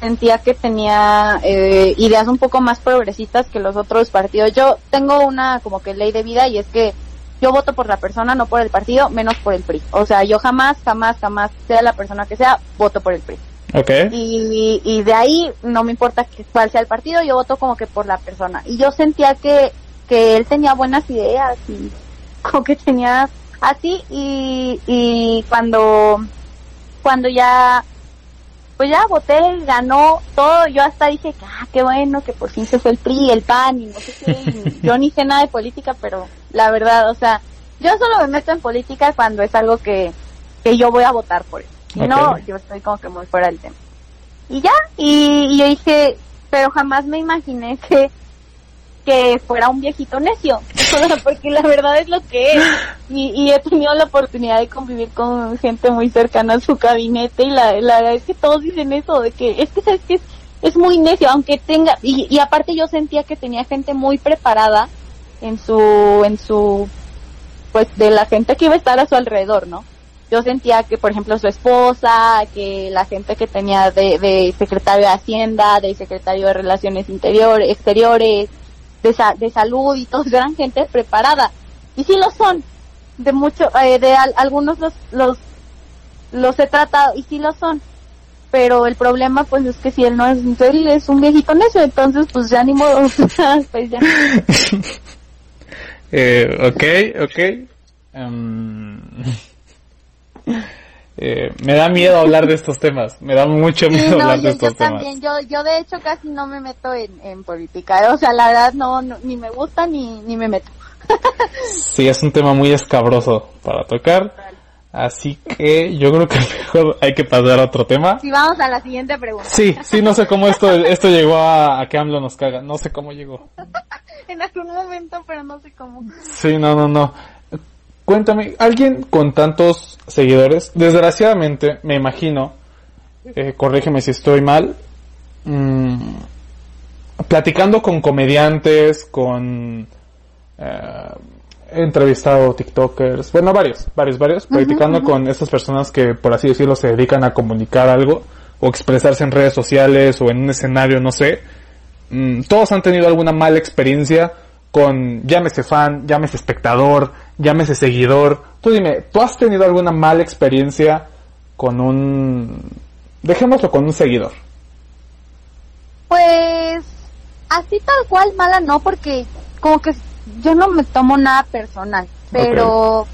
sentía que tenía eh, ideas un poco más progresistas que los otros partidos. Yo tengo una como que ley de vida y es que yo voto por la persona, no por el partido, menos por el PRI. O sea, yo jamás, jamás, jamás, sea la persona que sea, voto por el PRI. Ok. Y, y de ahí no me importa cuál sea el partido, yo voto como que por la persona. Y yo sentía que, que él tenía buenas ideas y como que tenía así y, y cuando, cuando ya, pues ya voté, ganó todo, yo hasta dije que, ah, qué bueno, que por fin se fue el PRI, el PAN y no sé qué. y yo ni sé nada de política, pero la verdad, o sea, yo solo me meto en política cuando es algo que, que yo voy a votar por él. Si no, yo estoy como que muy fuera del tema. Y ya, y, y yo dije, pero jamás me imaginé que, que fuera un viejito necio, porque la verdad es lo que es. Y, he tenido la oportunidad de convivir con gente muy cercana a su gabinete y la, la verdad es que todos dicen eso, de que es que sabes que es, muy necio, aunque tenga, y, y aparte yo sentía que tenía gente muy preparada en su, en su, pues de la gente que iba a estar a su alrededor, ¿no? Yo sentía que, por ejemplo, su esposa, que la gente que tenía de, de secretario de Hacienda, de secretario de Relaciones Interiores, Exteriores, de, sa- de salud y todos eran gente preparada. Y sí lo son. De mucho, eh, de al- algunos los, los, los he tratado y sí lo son. Pero el problema pues es que si él no es, él es un viejito necio, entonces pues ya ni modo, pues ya. Eh, ok, ok. Em, eh, me da miedo hablar de estos temas. Me da mucho Sí, miedo no, hablar de estos yo temas. también, yo, yo de hecho casi no me meto en, en política, o sea, la verdad no, no- ni me gusta ni, ni me meto. Sí, es un tema muy escabroso para tocar. Así que yo creo que mejor hay que pasar a otro tema. Si vamos a la siguiente pregunta. Sí, sí, no sé cómo esto, esto llegó a, a que AMLO nos caga. No sé cómo llegó. En algún momento, pero no sé cómo. Sí, no, no, no. Cuéntame, alguien con tantos seguidores, desgraciadamente, me imagino, eh, corrígeme si estoy mal, mm, platicando con comediantes, con... eh, he entrevistado TikTokers, bueno, varios, varios, varios, platicando con estas personas que, por así decirlo, se dedican a comunicar algo o expresarse en redes sociales o en un escenario, no sé. Mm, todos han tenido alguna mala experiencia con, llámese fan, llámese espectador, llámese seguidor. Tú dime, ¿tú has tenido alguna mala experiencia con un, dejémoslo con un seguidor? Pues así tal cual mala no, porque como que yo no me tomo nada personal, pero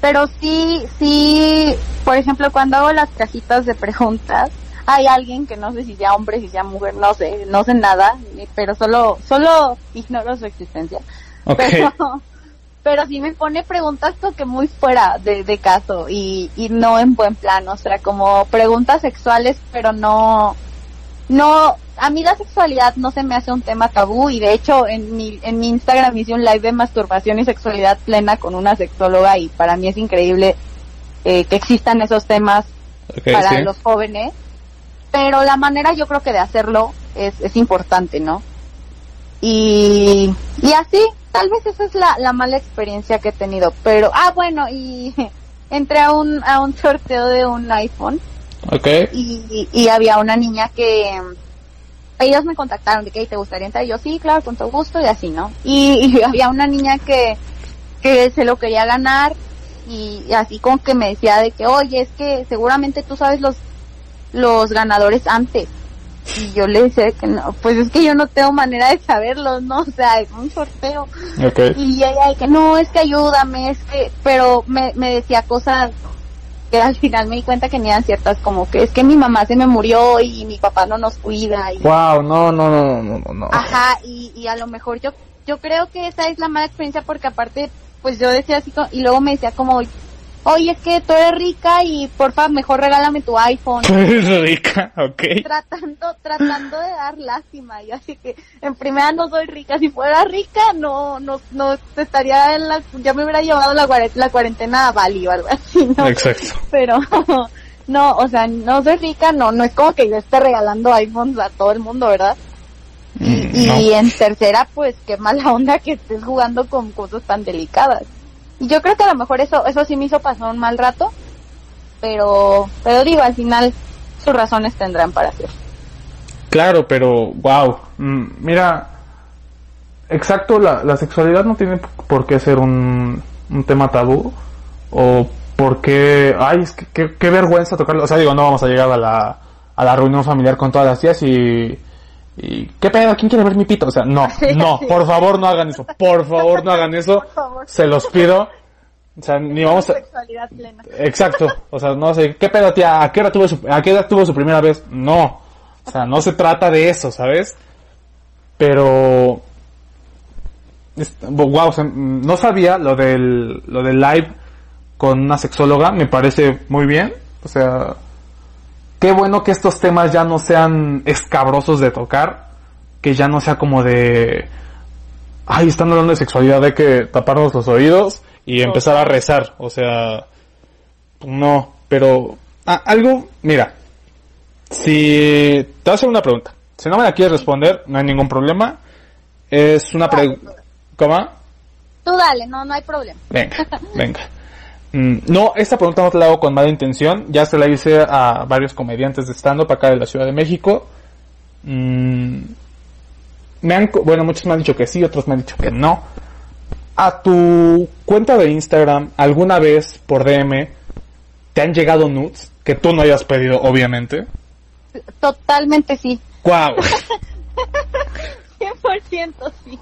pero sí sí, por ejemplo, cuando hago las cajitas de preguntas, hay alguien que no sé si sea hombre, si sea mujer, no sé, no sé nada, pero solo solo ignoro su existencia. Pero pero sí me pone preguntas que muy fuera de, de caso y, y no en buen plan, o sea, como preguntas sexuales, pero no no, a mí la sexualidad no se me hace un tema tabú y de hecho en mi, en mi Instagram hice un live de masturbación y sexualidad plena con una sexóloga y para mí es increíble eh, que existan esos temas para sí. los jóvenes, pero la manera yo creo que de hacerlo es, es importante, ¿no? Y, y así, tal vez esa es la, la mala experiencia que he tenido, pero, ah, bueno, y entré a un, a un sorteo de un iPhone Ok. y, y había una niña que ellos me contactaron de que "Hey, te gustaría entrar y yo sí claro con todo gusto y así no y, y había una niña que que se lo quería ganar y, y así como que me decía de que oye es que seguramente tú sabes los los ganadores antes. Y yo le decía que no pues es que yo no tengo manera de saberlos no o sea es un sorteo. Y ella que no, es que ayúdame, es que, pero me, me decía cosas que al final me di cuenta que ni eran ciertas, como que es que mi mamá se me murió y mi papá no nos cuida y, Wow, no, no, no, no, no, no. ajá, y, y a lo mejor yo, yo creo que esa es la mala experiencia porque aparte, pues yo decía así, y luego me decía como, oye, es que tú eres rica y porfa, mejor regálame tu iPhone. Eres rica, ok. tratando tratando de dar lástima y así que en primera no soy rica si fuera rica no no no estaría en la ya me hubiera llevado la, cuare- la cuarentena a Bali o algo así no Exacto. pero no o sea no soy rica no no es como que yo esté regalando iPhones a todo el mundo verdad Mm, y no. en tercera pues qué mala onda que estés jugando con cosas tan delicadas y yo creo que a lo mejor eso eso sí me hizo pasar un mal rato pero pero digo al final sus razones tendrán para hacer Claro, pero wow. Mm, mira, exacto, la, la sexualidad no tiene por qué ser un, un tema tabú o por qué, ay, es que qué, qué vergüenza tocarlo. O sea, digo, no vamos a llegar a la, a la reunión familiar con todas las tías y, y ¿qué pedo? ¿Quién quiere ver mi pito? O sea, no, no, por favor no hagan eso, por favor no hagan eso, se los pido. O sea, ni vamos a, Sexualidad plena. Exacto, o sea, no sé, ¿qué pedo tía? ¿A qué hora tuvo su, a qué edad tuvo su primera vez? No, o sea, no se trata de eso, ¿sabes? Pero, wow, no sabía lo del, lo del live con una sexóloga, me parece muy bien, o sea, qué bueno que estos temas ya no sean escabrosos de tocar, que ya no sea como de, ay, están hablando de sexualidad, hay que taparnos los oídos y empezar a rezar, o sea, no, pero ah, algo, mira, si te voy a hacer una pregunta, si no me la quieres responder, no hay ningún problema, es una pregunta, ¿cómo? Tú dale, no, no hay problema. Venga, venga. Mm, No, esta pregunta no te la hago con mala intención. Ya se la hice a varios comediantes de stand-up acá de la Ciudad de México. Mm, Me han, bueno, muchos me han dicho que sí, otros me han dicho que no. A tu cuenta de Instagram, alguna vez por DM, te han llegado nudes que tú no hayas pedido, obviamente. Totalmente sí. ¡Wow! 100% sí.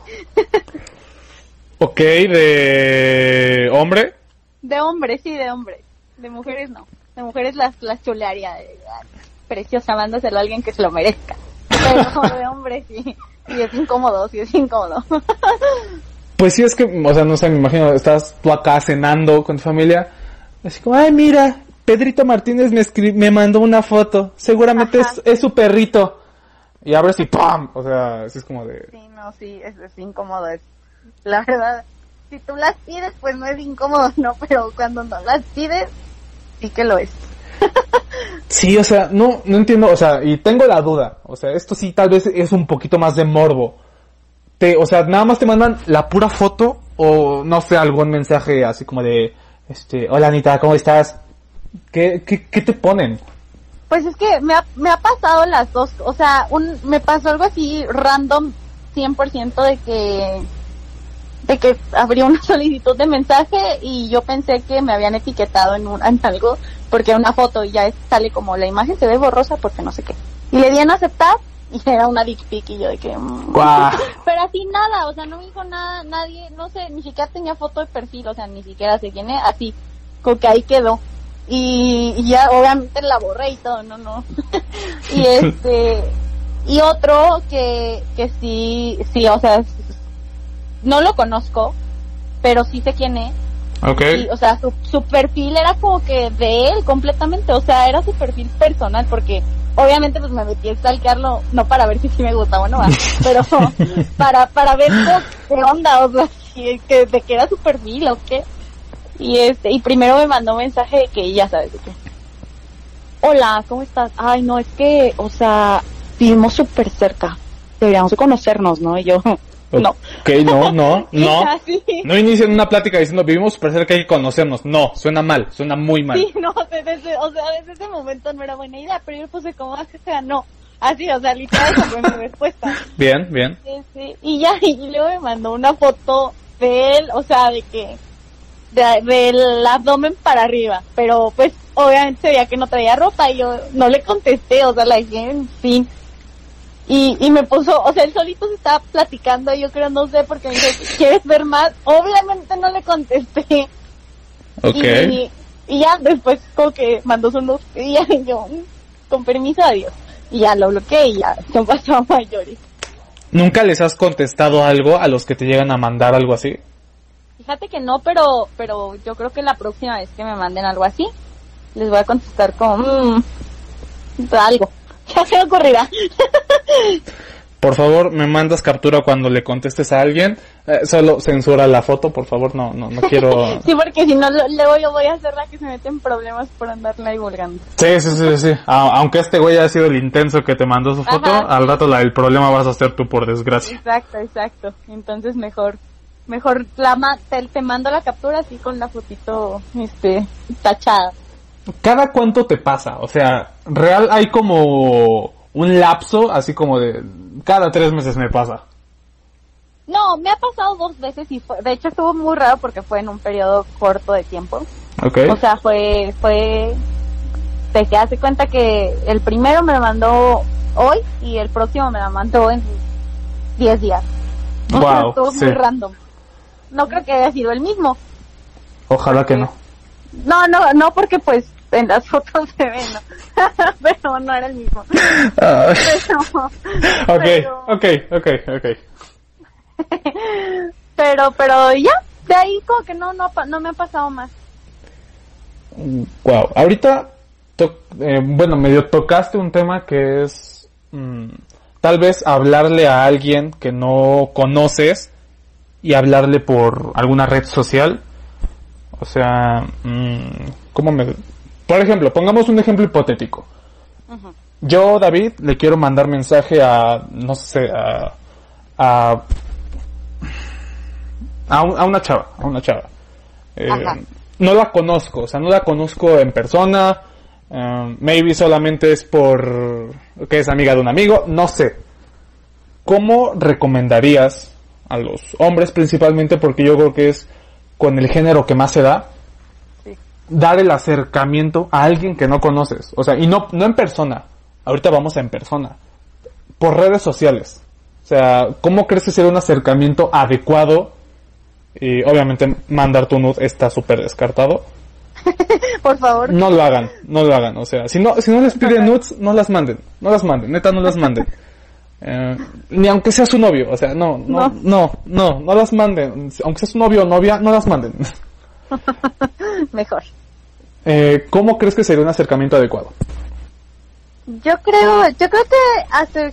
ok, de hombre. De hombres, sí, de hombres. De mujeres no. De mujeres las, las chulearía. De, preciosa, mándaselo a alguien que se lo merezca. Pero de hombres sí. Sí, es incómodo, sí, es incómodo. Pues sí, es que, o sea, no sé, me imagino, estás tú acá cenando con tu familia, así como, ay, mira, Pedrito Martínez me, escri- me mandó una foto, seguramente es, es su perrito. Y abres y ¡pam! O sea, así es como de... Sí, no, sí, es, es incómodo. Es, la verdad, si tú las pides, pues no es incómodo, no, pero cuando no las pides, sí que lo es. Sí, o sea, no, no entiendo, o sea, y tengo la duda, o sea, esto sí tal vez es un poquito más de morbo. Te, o sea, nada más te mandan la pura foto o no sé, algún mensaje así como de, este, hola Anita, ¿cómo estás? ¿Qué, qué, qué te ponen? Pues es que me ha, me ha pasado las dos, o sea, un, me pasó algo así random 100% de que de que abrí una solicitud de mensaje y yo pensé que me habían etiquetado en, un, en algo porque una foto y ya sale como la imagen se ve borrosa porque no sé qué. Y le di en aceptar y era una dick pic y yo de que... mm. Guau. Pero así nada, o sea, no me dijo nada, nadie, no sé, ni siquiera tenía foto de perfil, o sea, ni siquiera quién es, así, como que ahí quedó. Y, y ya obviamente la borré y todo, no, no. y este, y otro que, que sí, sí, o sea, no lo conozco, pero sí sé quién es. Ok. Y, o sea, su, su perfil era como que de él completamente, o sea, era su perfil personal porque obviamente pues me metí a stalkearlo, no para ver si sí me gustaba o no, pero para, para ver qué onda, o sea, que, que, de qué era su perfil o qué. Y este, y primero me mandó un mensaje de que ya sabes de qué. Hola, ¿cómo estás? Ay, no, es que, o sea, vivimos súper cerca. Deberíamos de conocernos, ¿no? Y yo, no. Ok, no, no, no. No inician una plática diciendo vivimos súper cerca hay que conocernos. No, suena mal, suena muy mal. Sí, no, desde, o sea, desde ese momento no era buena idea, pero yo puse como, ah, que sea, no. Así, o sea, literal, esa fue mi respuesta. Bien, bien. Sí, sí. Y ya, y luego me mandó una foto de él, o sea, de que, de- del abdomen para arriba, pero pues obviamente se veía que no traía ropa y yo no le contesté, o sea, la dejé en fin. Y, y me puso, o sea, él solito se estaba platicando, yo creo, no sé, porque me dijo, ¿quieres ver más? Obviamente no le contesté. Ok. Y, y ya después como que mandó luz y ya yo, con permiso, adiós. Y ya lo bloqueé y ya se pasó a mayores. ¿Nunca les has contestado algo a los que te llegan a mandar algo así? Fíjate que no, pero pero yo creo que la próxima vez que me manden algo así, les voy a contestar como, mmm, algo. Ya se me ocurrirá. Por favor, me mandas captura cuando le contestes a alguien. Eh, solo censura la foto, por favor. No, no, no quiero. Sí, porque si no, lo- luego yo voy a ser la que se mete en problemas por andarla divulgando. Sí, sí, sí, sí. A- aunque este güey haya sido el intenso que te mandó su foto, Ajá. al rato la, el problema vas a ser tú por desgracia. Exacto, exacto. Entonces mejor, mejor la ma- te, te mando la captura así con la fotito, este, tachada. ¿Cada cuánto te pasa? O sea, real hay como un lapso, así como de cada tres meses me pasa. No, me ha pasado dos veces y fue, de hecho estuvo muy raro porque fue en un periodo corto de tiempo. Ok. O sea, fue, fue, te que hace cuenta que el primero me lo mandó hoy y el próximo me lo mandó en 10 días. O sea, Wow, estuvo sí. muy random. No creo que haya sido el mismo. Ojalá que no. No, no, no porque pues en las fotos se ve, ¿no? Pero no era el mismo. Ay. Pero, ok, Pero- ok, ok, ok. pero, pero ya, de ahí como que no, no, no me ha pasado más. Wow. Ahorita, eh, bueno, medio tocaste un tema que es mm, tal vez hablarle a alguien que no conoces y hablarle por alguna red social. O sea, mm, ¿cómo me...? Por ejemplo, pongamos un ejemplo hipotético. Yo, David, le quiero mandar mensaje a, no sé, a, a, a, un- a una chava, a una chava. Eh, no la conozco, o sea, no la conozco en persona, um, maybe solamente es por que es amiga de un amigo, no sé. ¿Cómo recomendarías a los hombres principalmente, porque yo creo que es con el género que más se da. Dar el acercamiento a alguien que no conoces. O sea, y no, no en persona. Ahorita vamos a en persona. Por redes sociales. O sea, ¿cómo crees que será un acercamiento adecuado? Y obviamente mandar tu nude está súper descartado. Por favor. No lo hagan, no lo hagan. O sea, si no, si no les piden nudes, no las manden. No las manden, neta, no las manden. Eh, ni aunque sea su novio, o sea, no, no, No. no, no, no las manden. Aunque sea su novio o novia, no las manden. Mejor. Eh, ¿Cómo crees que sería un acercamiento adecuado? Yo creo, yo creo que hacer,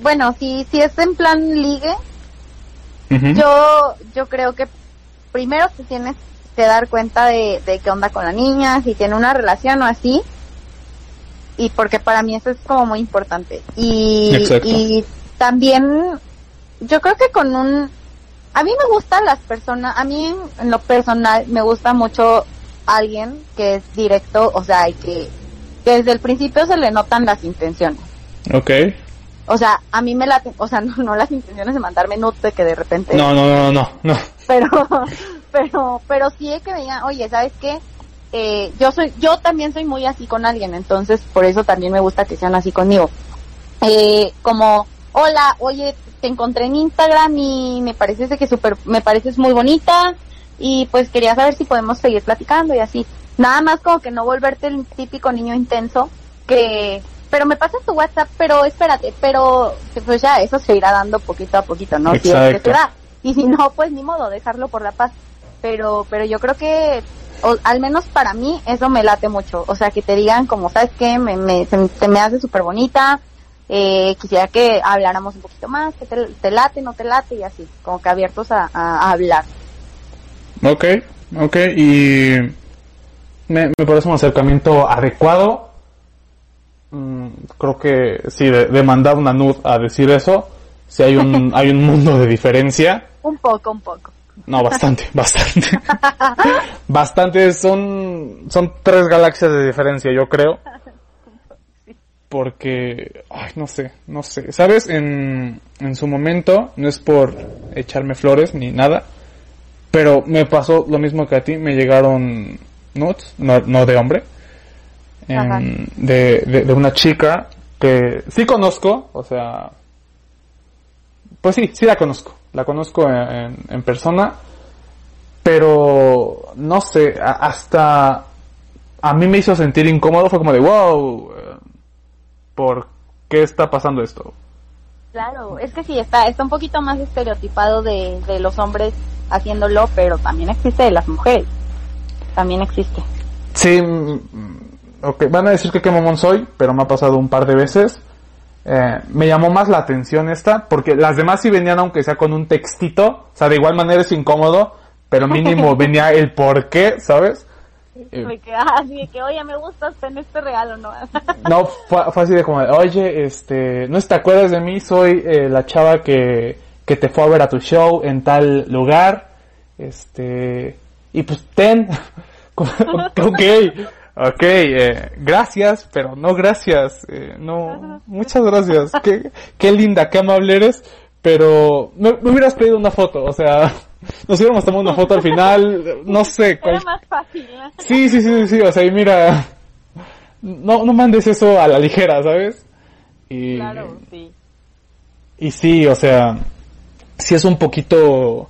bueno, si, si es en plan ligue, yo, yo creo que primero te tienes que dar cuenta de, de qué onda con la niña, si tiene una relación o así. Y porque para mí eso es como muy importante. Y, Exacto. y también, yo creo que con un, a mí me gustan las personas, a mí en, en lo personal me gusta mucho alguien que es directo, o sea, y que, que desde el principio se le notan las intenciones. Ok. O sea, a mí me la, o sea, no, no las intenciones de mandarme nudes de que de repente No, no, no, no, no. pero pero pero sí es que me digan oye sabes qué eh, yo soy yo también soy muy así con alguien entonces por eso también me gusta que sean así conmigo eh, como hola oye te encontré en Instagram y me pareces que super me pareces muy bonita y pues quería saber si podemos seguir platicando y así nada más como que no volverte el típico niño intenso que pero me pasas tu WhatsApp pero espérate pero pues ya eso se irá dando poquito a poquito no si es que Exacto. se da y si no pues ni modo dejarlo por la paz pero pero yo creo que o al menos para mí, eso me late mucho. O sea, que te digan como, ¿sabes qué? Me, me, se, me hace súper bonita, eh, quisiera que habláramos un poquito más, que te, te, late, no te late y así, como que abiertos a, a, a hablar. Ok, ok, y me, me, parece un acercamiento adecuado. Mm, creo que sí, de, de, mandar una nud a decir eso, si hay un, hay un mundo de diferencia. Un poco, un poco. No, bastante, bastante. bastante, son, son tres galaxias de diferencia, yo creo. Porque, ay, no sé, no sé. ¿Sabes? En, en su momento, no es por echarme flores ni nada, pero me pasó lo mismo que a ti, me llegaron nudes, no, no de hombre, de, de, de una chica que sí conozco, o sea, pues sí, sí la conozco la conozco en, en persona, pero no sé, a, hasta a mí me hizo sentir incómodo, fue como de, wow, ¿por qué está pasando esto? Claro, es que sí, está, está un poquito más estereotipado de, de los hombres haciéndolo, pero también existe de las mujeres, también existe. Sí, ok, van a decir que qué mamón soy, pero me ha pasado un par de veces. Eh, me llamó más la atención esta, porque las demás sí venían aunque sea con un textito, o sea, de igual manera es incómodo, pero mínimo venía el por qué, ¿sabes? Eh, que, ah, así de que, oye, me gusta en este regalo, ¿no? no, fue, fue, así de como, oye, este, no te acuerdas de mí, soy eh, la chava que, que te fue a ver a tu show en tal lugar, este, y pues ten, ok, Ok, eh, gracias, pero no gracias, eh, no, muchas gracias, qué, qué linda, qué amable eres, pero me, me, hubieras pedido una foto, o sea, nos hubiéramos tomado una foto al final, no sé. Cuál... Era más fácil. ¿no? Sí, sí, sí, sí, o sea, y mira, no, no mandes eso a la ligera, ¿sabes? Y, claro, sí. Y sí, o sea, sí es un poquito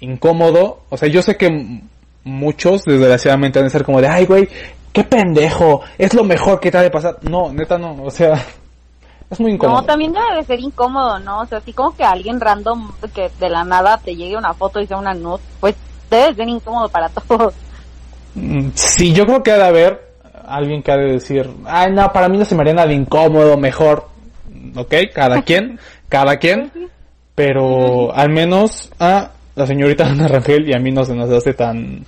incómodo, o sea, yo sé que muchos desgraciadamente van a ser como de, ay, güey, qué pendejo, es lo mejor que te ha de pasar. No, neta no, o sea, es muy incómodo. No, también debe de ser incómodo, ¿no? O sea, así como que alguien random que de la nada te llegue una foto y sea una nude, pues debe de ser incómodo para todos. Sí, yo creo que ha de haber alguien que ha de decir, ay, no, para mí no se me haría nada incómodo, mejor. Ok, cada quien, cada quien, pero al menos a la señorita Ana Rangel y a mí no se nos hace tan...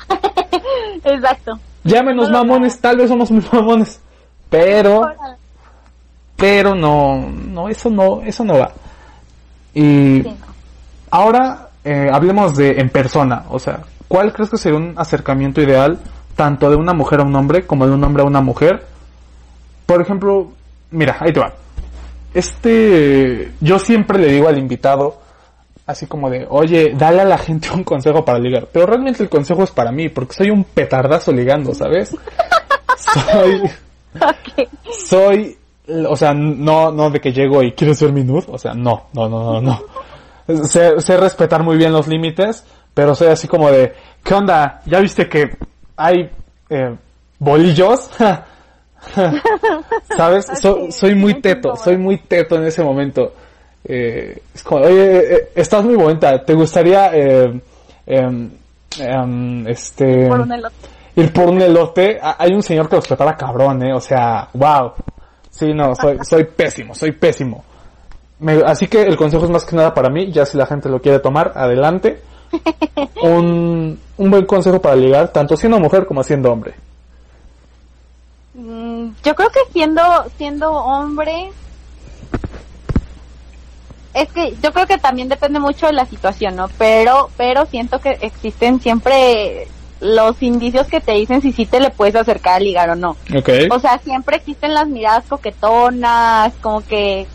Exacto. Llámenos mamones, tal vez somos muy mamones, pero... Pero no, no, eso no, eso no va. Y ahora eh, hablemos de en persona, o sea, ¿cuál crees que sería un acercamiento ideal tanto de una mujer a un hombre como de un hombre a una mujer? Por ejemplo, mira, ahí te va. Este, yo siempre le digo al invitado, así como de, oye, dale a la gente un consejo para ligar. Pero realmente el consejo es para mí, porque soy un petardazo ligando, ¿sabes? soy, okay. soy, o sea, no, no de que llego y quiero ser mi o sea, no, no, no, no, no. sé, sé respetar muy bien los límites, pero soy así como de, ¿qué onda? ¿Ya viste que hay eh, bolillos? ¿Sabes? So, soy muy teto, soy muy teto en ese momento. Eh, es como, oye, eh, estás muy bonita, ¿te gustaría eh, este por un elote. ir por un elote? Hay un señor que los prepara cabrón, eh, o sea, wow. Sí, no, soy, soy pésimo, soy pésimo. Me, así que el consejo es más que nada para mí, ya si la gente lo quiere tomar, adelante. un, un buen consejo para ligar, tanto siendo mujer como siendo hombre. Mm, yo creo que siendo, siendo hombre, es que yo creo que también depende mucho de la situación, ¿no? Pero, pero siento que existen siempre los indicios que te dicen si sí te le puedes acercar a ligar o no. Okay. O sea, siempre existen las miradas coquetonas, como que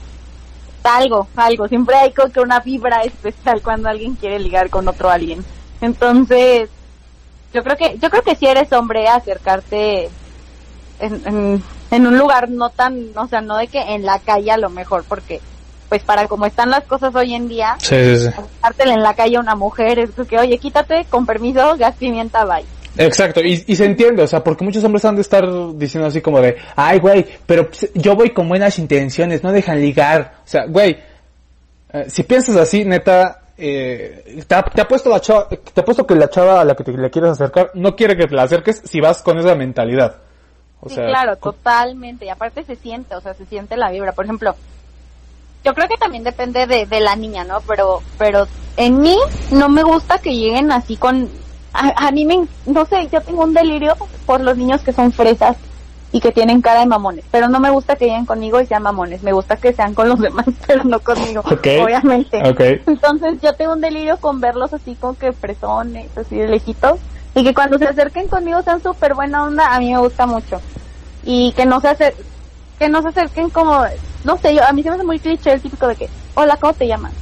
algo, algo. Siempre hay como que una vibra especial cuando alguien quiere ligar con otro alguien. Entonces, yo creo que, yo creo que si eres hombre, acercarte en, en, en un lugar no tan, o sea, no de que en la calle a lo mejor, porque pues para como están las cosas hoy en día, sí, sí, sí. en la calle a una mujer es que, oye, quítate, con permiso, gas pimienta, bye. Exacto, y, y, se entiende, o sea, porque muchos hombres han de estar diciendo así como de, ay, güey, pero yo voy con buenas intenciones, no dejan ligar. O sea, güey, eh, si piensas así, neta, eh, te, ha, te puesto la chava, te ha puesto que la chava a la que te le quieres acercar no quiere que te la acerques si vas con esa mentalidad. O sí, sea, claro, totalmente. Y aparte se siente, o sea, se siente la vibra. Por ejemplo, yo creo que también depende de, de la niña, ¿no? Pero, pero en mí no me gusta que lleguen así con, a, a mí me, no sé, yo tengo un delirio por los niños que son fresas y que tienen cara de mamones. Pero no me gusta que lleguen conmigo y sean mamones. Me gusta que sean con los demás, pero no conmigo, Ok. obviamente. Ok. Entonces yo tengo un delirio con verlos así como que fresones, así de lejitos. Y que cuando se acerquen conmigo sean súper buena onda, a mí me gusta mucho. Y que no se acer que no se acerquen como, no sé, yo, a mí se me hace muy cliché el típico de que, hola, ¿cómo te llamas?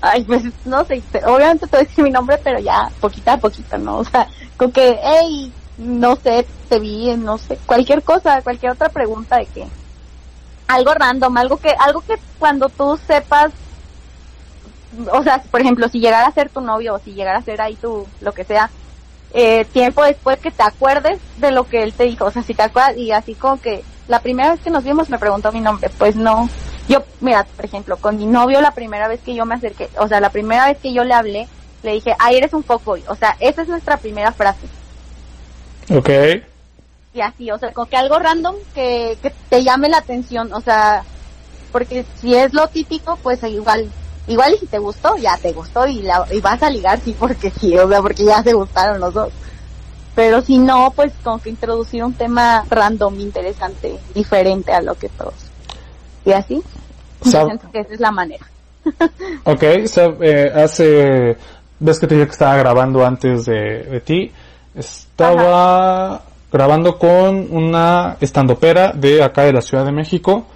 Ay, pues no sé, te- obviamente te voy a decir mi nombre, pero ya, poquita a poquita, ¿no? O sea, con que, hey, no sé, te vi, no sé, cualquier cosa, cualquier otra pregunta de que, algo random, algo que, algo que cuando tú sepas o sea, por ejemplo, si llegara a ser tu novio o si llegara a ser ahí tu, lo que sea, eh, tiempo después que te acuerdes de lo que él te dijo, o sea, si te acuerdas y así como que la primera vez que nos vimos me preguntó mi nombre, pues no. Yo, mira, por ejemplo, con mi novio la primera vez que yo me acerqué, o sea, la primera vez que yo le hablé, le dije, ay, eres un fuckboy, o sea, esa es nuestra primera frase. Ok. Y así, o sea, como que algo random que, que te llame la atención, o sea, porque si es lo típico, pues igual, igual y si te gustó, ya te gustó y, la, y vas a ligar, sí, porque sí, o sea, porque ya se gustaron los dos. Pero si no, pues como que introducir un tema random, interesante, diferente a lo que todos. Y así, Sab- siento que esa es la manera. Ok, eh, hace, ves que te dije que estaba grabando antes de, de ti, estaba grabando con una estandopera de acá de la Ciudad de México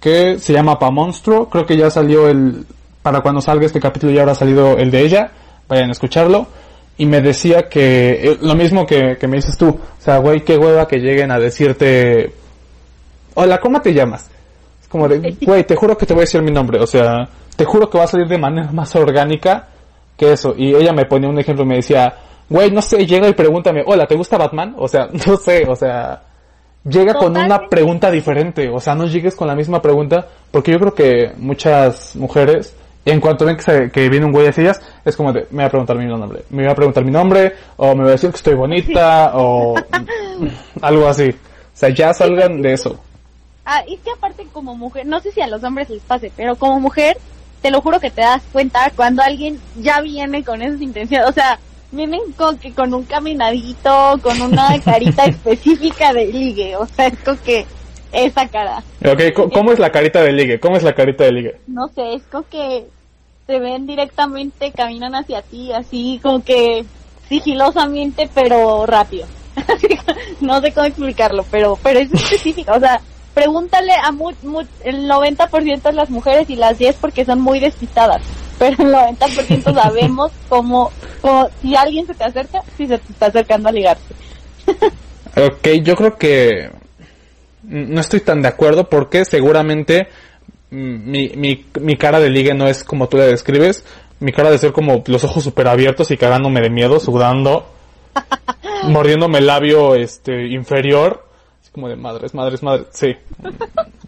que se llama Pa Monstruo, creo que ya salió el, para cuando salga este capítulo ya habrá salido el de ella, vayan a escucharlo, y me decía que, eh, lo mismo que, que me dices tú, o sea, güey, qué hueva que lleguen a decirte, hola, ¿cómo te llamas? Es como de, güey, te juro que te voy a decir mi nombre, o sea, te juro que va a salir de manera más orgánica que eso. Y ella me ponía un ejemplo y me decía, güey, no sé, llega y pregúntame, hola, ¿te gusta Batman? O sea, no sé, o sea, llega con una pregunta diferente, o sea, no llegues con la misma pregunta, porque yo creo que muchas mujeres, en cuanto ven que, se- que viene un güey hacia ellas, es como de, me va a preguntar mi nombre, me va a preguntar mi nombre, o me va a decir que estoy bonita, o algo así. O sea, ya salgan de eso. Ah, y es que aparte como mujer, no sé si a los hombres les pase, pero como mujer, te lo juro que te das cuenta cuando alguien ya viene con esas intenciones, o sea, vienen con que con un caminadito, con una carita específica de ligue, o sea, es como que esa cara, Ok, ¿cómo es la carita de ligue? ¿Cómo es la carita de ligue? no sé, es como que te ven directamente, caminan hacia ti, así como que sigilosamente, pero rápido. No sé cómo explicarlo, pero pero es específico, o sea, pregúntale a mu- mu- el 90% de las mujeres y las 10 porque son muy despistadas, pero el 90% sabemos cómo, cómo si alguien se te acerca, si se te está acercando a ligarte. Ok, yo creo que no estoy tan de acuerdo porque seguramente mm, mi, mi, mi cara de ligue no es como tú la describes. Mi cara de ser como los ojos super abiertos y cagándome de miedo, sudando, mordiéndome el labio este inferior. Es como de madres, madres, madres. Sí,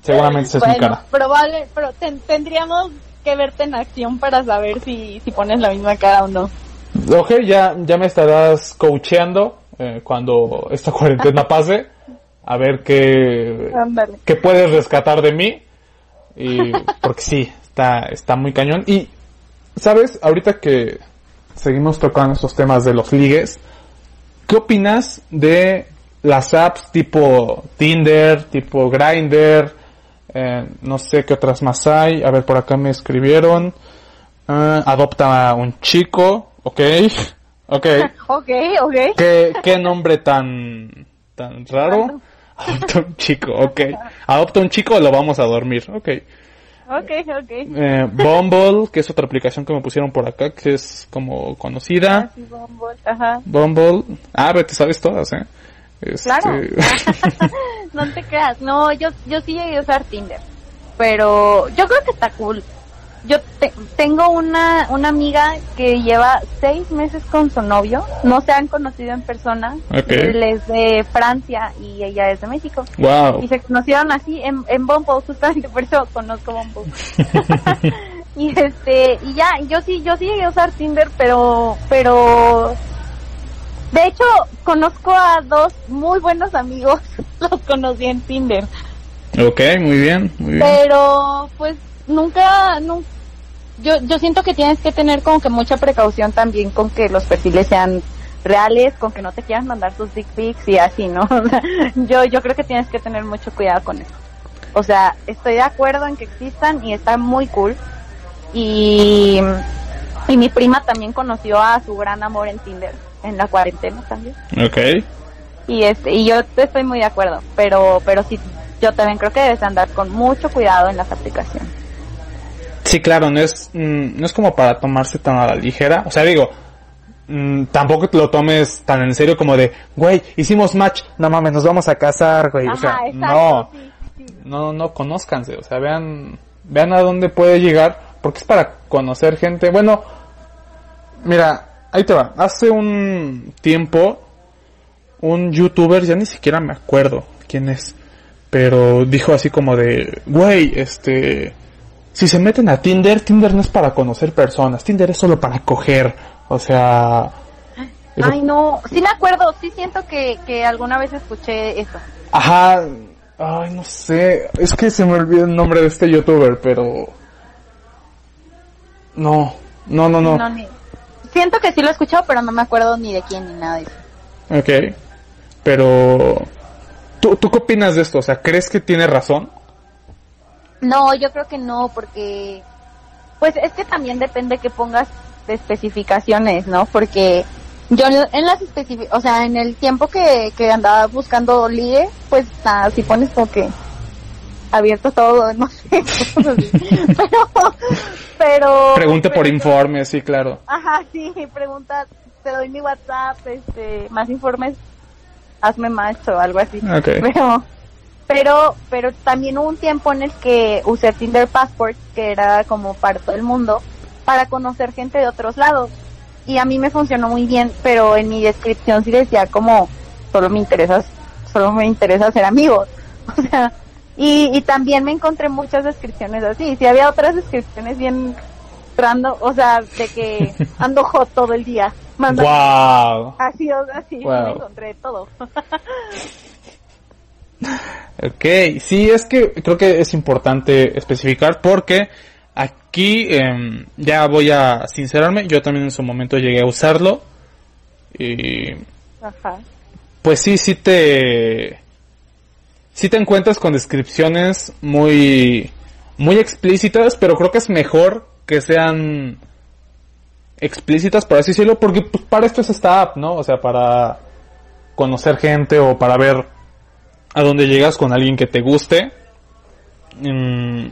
seguramente esa es mi cara. probable, pero ten- tendríamos que verte en acción para saber si, si pones la misma cara o no. Ok, ya, ya me estarás coacheando eh, cuando esta cuarentena pase. A ver qué, que puedes rescatar de mí. Y, porque sí, está, está muy cañón. Y, ¿sabes? Ahorita que seguimos tocando estos temas de los ligues, ¿qué opinas de las apps tipo Tinder, tipo Grindr? Eh, no sé qué otras más hay. A ver, por acá me escribieron. Ah, adopta un chico, ok. Ok. Ok, ok. ¿Qué, qué nombre tan, tan raro? Adopta un chico, ok. Adopta un chico o lo vamos a dormir, ok. Ok, ok. Eh, Bumble, que es otra aplicación que me pusieron por acá, que es como conocida. Así, Bumble, Ajá. Bumble. Ah, te sabes todas, eh. Este, Claro. no te creas. No, yo, yo sí llegué a usar Tinder. Pero yo creo que está cool. Yo te- tengo una, una amiga que lleva seis meses con su novio. No se han conocido en persona. Ok. Él es de Francia y ella es de México. wow. Y se conocieron así en, en Bumble, justamente por eso conozco Bumble. Y este, y ya, yo sí, yo sí llegué a usar Tinder, pero, pero, de hecho, conozco a dos muy buenos amigos, los conocí en Tinder, Ok, muy bien, muy bien. pero pues nunca, nunca, yo, yo siento que tienes que tener como que mucha precaución también con que los perfiles sean reales, con que no te quieras mandar tus dick pics y así, ¿no? Yo, yo creo que tienes que tener mucho cuidado con eso. O sea, estoy de acuerdo en que existan y está muy cool. Y, y mi prima también conoció a su gran amor en Tinder, en la cuarentena también. Ok. Y este, y yo estoy muy de acuerdo, pero, pero sí, yo también creo que debes andar con mucho cuidado en las aplicaciones. Sí, claro, no es, mm, no es como para tomarse tan a la ligera. O sea, digo, mm, tampoco te lo tomes tan en serio como de, güey, hicimos match, no mames, nos vamos a casar, güey. o sea, exacto, no, sí, sí, sí. no, no, conózcanse, o sea, vean, vean a dónde puede llegar, porque es para conocer gente. Bueno, mira, ahí te va. Hace un tiempo, un youtuber, ya ni siquiera me acuerdo quién es, pero dijo así como de, güey, este, si se meten a Tinder, Tinder no es para conocer personas, Tinder es solo para coger, o sea, eso- Ay, no, sí me acuerdo, sí siento que, que alguna vez escuché eso. ajá, ay, no sé, es que se me olvidó el nombre de este youtuber, pero, no, no, no, no, No, ni- Siento que sí lo he escuchado, pero no me acuerdo ni de quién ni nada de eso. ok, pero, ¿tú, ¿tú qué opinas de esto? O sea, ¿crees que tiene razón? No, yo creo que no, porque pues es que también depende que pongas de especificaciones, ¿no? Porque yo en las especificaciones, o sea, en el tiempo que, que andaba buscando ligue, pues nada, si pones como que abierto todo, no sé, pero, pero... Pregunte por informes, sí, claro. Ajá, sí, pregunta, te doy mi WhatsApp, este, más informes, hazme match o algo así. Ok. Pero, pero, pero también hubo un tiempo en el que usé Tinder Passport, que era como para todo el mundo, para conocer gente de otros lados. Y a mí me funcionó muy bien, pero en mi descripción sí decía como, solo me interesa, solo me interesa ser amigos. O sea, y, y también me encontré muchas descripciones así. Sí había otras descripciones bien random, o sea, de que ando hot todo el día. Wow. así, así, Wow. me encontré todo. Ok, sí, es que creo que es importante especificar porque aquí em, ya voy a sincerarme, yo también en su momento llegué a usarlo y Ajá. pues sí, sí te sí te encuentras con descripciones muy muy explícitas, pero creo que es mejor que sean explícitas, por así decirlo, porque pues, para esto es esta app, ¿no? O sea, para conocer gente o para ver a dónde llegas con alguien que te guste. Mm,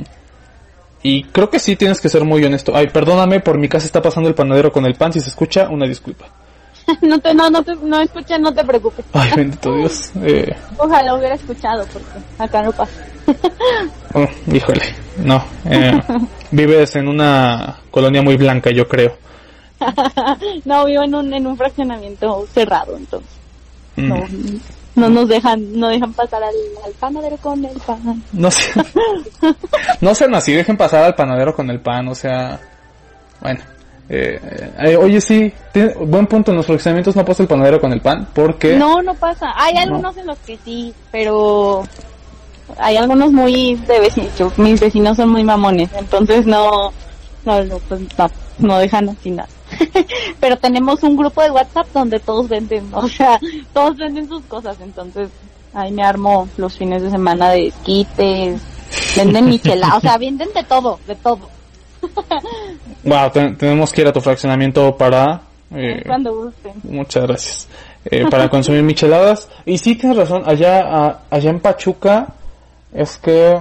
y creo que sí tienes que ser muy honesto. Ay, perdóname, por mi casa está pasando el panadero con el pan. Si se escucha, una disculpa. No te, no, no te, no escucha, no te preocupes. Ay, bendito Dios. Eh, Ojalá hubiera escuchado porque acá no pasa. oh, híjole, no. eh, vives en una colonia muy blanca, yo creo. no, vivo en un, en un fraccionamiento cerrado, entonces. Mm, No, no nos dejan, no dejan pasar al, al panadero con el pan. No sé. no sean así, dejen pasar al panadero con el pan, o sea. Bueno. Eh, eh, oye, sí, buen punto. En los fraccionamientos no pasa el panadero con el pan porque. No, no pasa. Hay No. algunos en los que sí, pero hay algunos muy de vecinos. Mis vecinos son muy mamones, entonces no, no, no, pues no, no dejan así nada. pero tenemos un grupo de WhatsApp donde todos venden, o sea, todos venden sus cosas, entonces ahí me armo los fines de semana de esquites, venden michela, o sea, venden de todo, de todo. Wow, te- tenemos que ir a tu fraccionamiento para. eh, Cuando gusten. Muchas gracias. Eh, para consumir micheladas. Y sí tienes razón, allá, a- allá en Pachuca es que,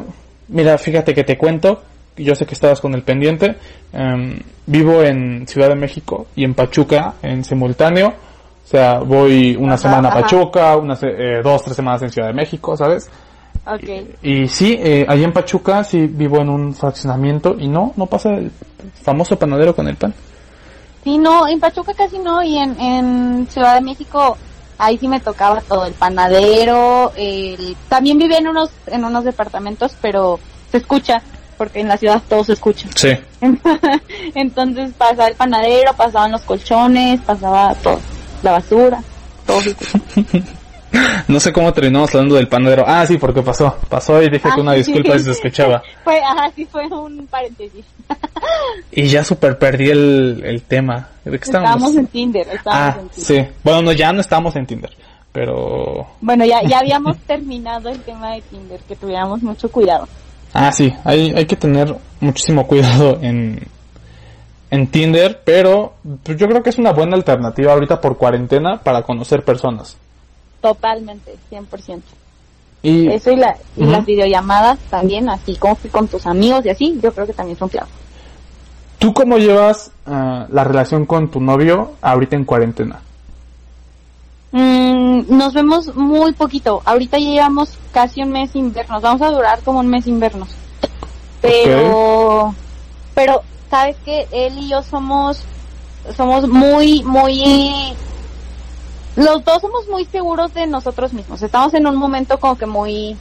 mira, fíjate que te cuento, yo sé que estabas con el pendiente, em, vivo en Ciudad de México y en Pachuca en simultáneo. O sea, voy una Ajá, semana a. Pachuca, unas eh, dos, tres semanas en Ciudad de México, ¿sabes? Y sí, eh, allá en Pachuca sí vivo en un fraccionamiento y no, no pasa el famoso panadero con el pan. Sí, no, en Pachuca casi no, y en, en Ciudad de México ahí sí me tocaba todo, el panadero, el... también vivía en unos, en unos departamentos, pero se escucha, porque en la ciudad todo se escucha. Sí. Entonces pasaba el panadero, pasaban los colchones, pasaba todo, la basura, todo se escucha. No sé cómo terminamos hablando del panadero. Ah, sí, porque pasó. Pasó y dije Ah, que una sí. disculpa si se escuchaba. Fue, ajá, sí fue un paréntesis. Y ya super perdí el, el tema. ¿De qué estábamos? Estábamos en Tinder, estábamos Ah, en Tinder. sí. Bueno, no, ya no estamos en Tinder. Pero... Bueno, ya, ya habíamos terminado el tema de Tinder, que tuviéramos mucho cuidado. Ah, sí. Hay, hay que tener muchísimo cuidado en, en Tinder. Pero pues, yo creo que es una buena alternativa ahorita por cuarentena para conocer personas. Totalmente, 100%. Y... Eso y, la, y las videollamadas también, así como que con tus amigos y así, yo creo que también son clave. ¿Tú cómo llevas ah, la relación con tu novio ahorita en cuarentena? Mm, nos vemos muy poquito. Ahorita ya llevamos casi un mes sin vernos. Vamos a durar como un mes sin vernos. Pero, pero, ¿sabes qué? Él y yo somos, somos muy, muy, los dos somos muy seguros de nosotros mismos. Estamos en un momento como que muy,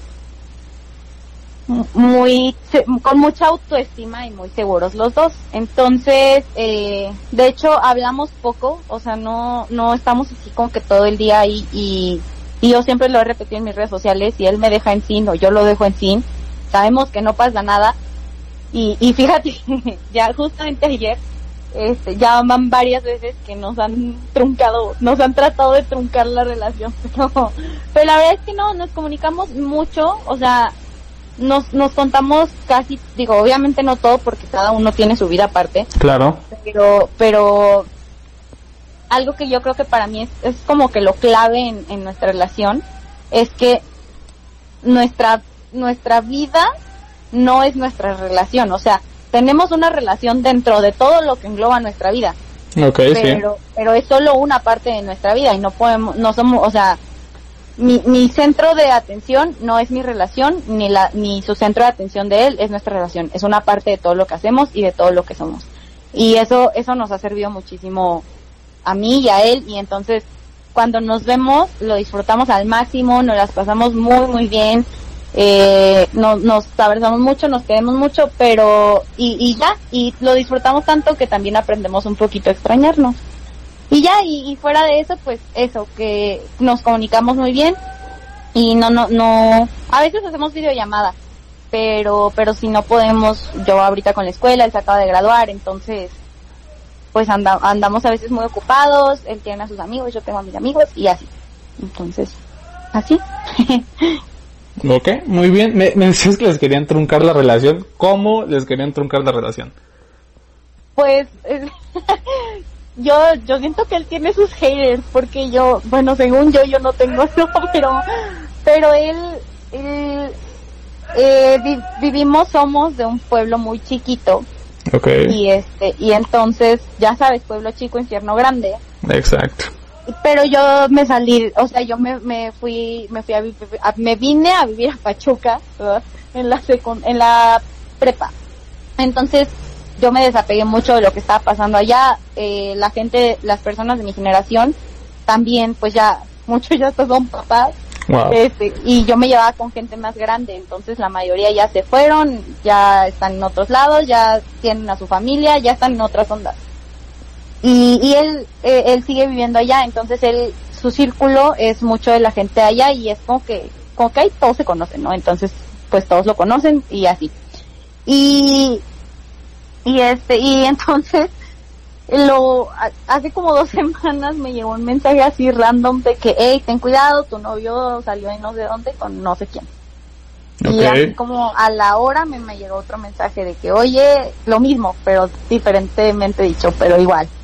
muy, con mucha autoestima y muy seguros los dos. Entonces, eh, de hecho, hablamos poco, o sea, no, no estamos así como que todo el día ahí y, yo siempre lo he repetido en mis redes sociales y él me deja en sin o yo lo dejo en sin. Sabemos que no pasa nada. Y, y fíjate, ya justamente ayer, este, ya van varias veces que nos han truncado, nos han tratado de truncar la relación, pero, pero la verdad es que no, nos comunicamos mucho, o sea, nos, nos contamos casi, digo, obviamente no todo porque cada uno tiene su vida aparte, Claro. pero, pero algo que yo creo que para mí es, es como que lo clave en, en nuestra relación es que nuestra, nuestra vida no es nuestra relación, o sea, tenemos una relación dentro de todo lo que engloba nuestra vida, Ok, sí. pero, pero es solo una parte de nuestra vida y no podemos, no somos, o sea, mi, mi centro de atención no es mi relación, ni la, ni su centro de atención de él es nuestra relación, es una parte de todo lo que hacemos y de todo lo que somos. Y eso, eso nos ha servido muchísimo a mí y a él, y entonces cuando nos vemos lo disfrutamos al máximo, nos las pasamos muy, muy bien, eh, no- nos abrazamos mucho, nos queremos mucho, pero, y, y ya, y lo disfrutamos tanto que también aprendemos un poquito a extrañarnos. Y ya, y, y fuera de eso, pues eso, que nos comunicamos muy bien y no, no, no, a veces hacemos videollamada, pero, pero si no podemos, yo ahorita con la escuela, él se acaba de graduar, entonces, pues anda- andamos a veces muy ocupados, él tiene a sus amigos, yo tengo a mis amigos y así. Entonces, así. Ok, muy bien. Me, me decías que les querían truncar la relación. ¿Cómo les querían truncar la relación? Pues es- yo yo siento que él tiene sus haters porque yo, bueno, según yo yo no tengo no, pero pero él, él, eh, vi- vivimos somos de un pueblo muy chiquito Ok, y este y entonces ya sabes pueblo chico infierno grande exacto. pero yo me salí, o sea, yo me, me fui, me fui a, a- me vine a vivir a Pachuca, ¿verdad? En la secund en la prepa. Entonces, yo me desapegué mucho de lo que estaba pasando allá. Eh, la gente, las personas de mi generación, también, pues ya, muchos ya son papás. Wow. Este, y yo me llevaba con gente más grande, entonces la mayoría ya se fueron, ya están en otros lados, ya tienen a su familia, ya están en otras ondas. Y, y él, eh, él sigue viviendo allá, entonces él, su círculo es mucho de la gente allá y es como que, como que ahí todos se conocen, ¿no? Entonces, pues todos lo conocen y así. Y, y este, y entonces, lo, hace como dos semanas me llegó un mensaje así random de que, hey, ten cuidado, tu novio salió de no sé dónde con no sé quién. Y así como a la hora me, me llegó otro mensaje de que, oye, lo mismo, pero diferentemente dicho, pero igual.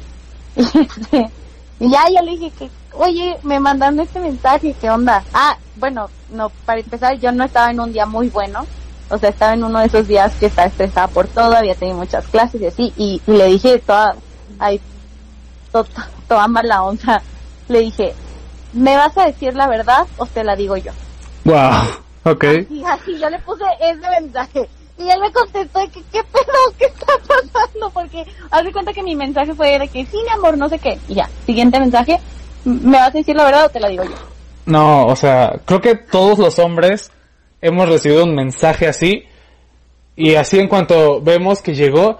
Y, este, y ya yo le dije que, oye, me mandaron este mensaje, ¿qué onda? Ah, bueno, no, para empezar, yo no estaba en un día muy bueno. O sea, estaba en uno de esos días que estaba estresada por todo, había tenido muchas clases y así, y, y le dije toda, ay, to- toda mala onda, le dije, ¿me vas a decir la verdad o te la digo yo? Wow. Ok. Y así yo le puse ese mensaje. Y él me contestó de que, ¿qué pedo? ¿Qué está pasando? Porque haz de cuenta que mi mensaje fue de que sí, mi amor, no sé qué. Y ya, siguiente mensaje, ¿me vas a decir la verdad o te la digo yo? No, o sea, creo que todos los hombres hemos recibido un mensaje así Y así en cuanto vemos que llegó,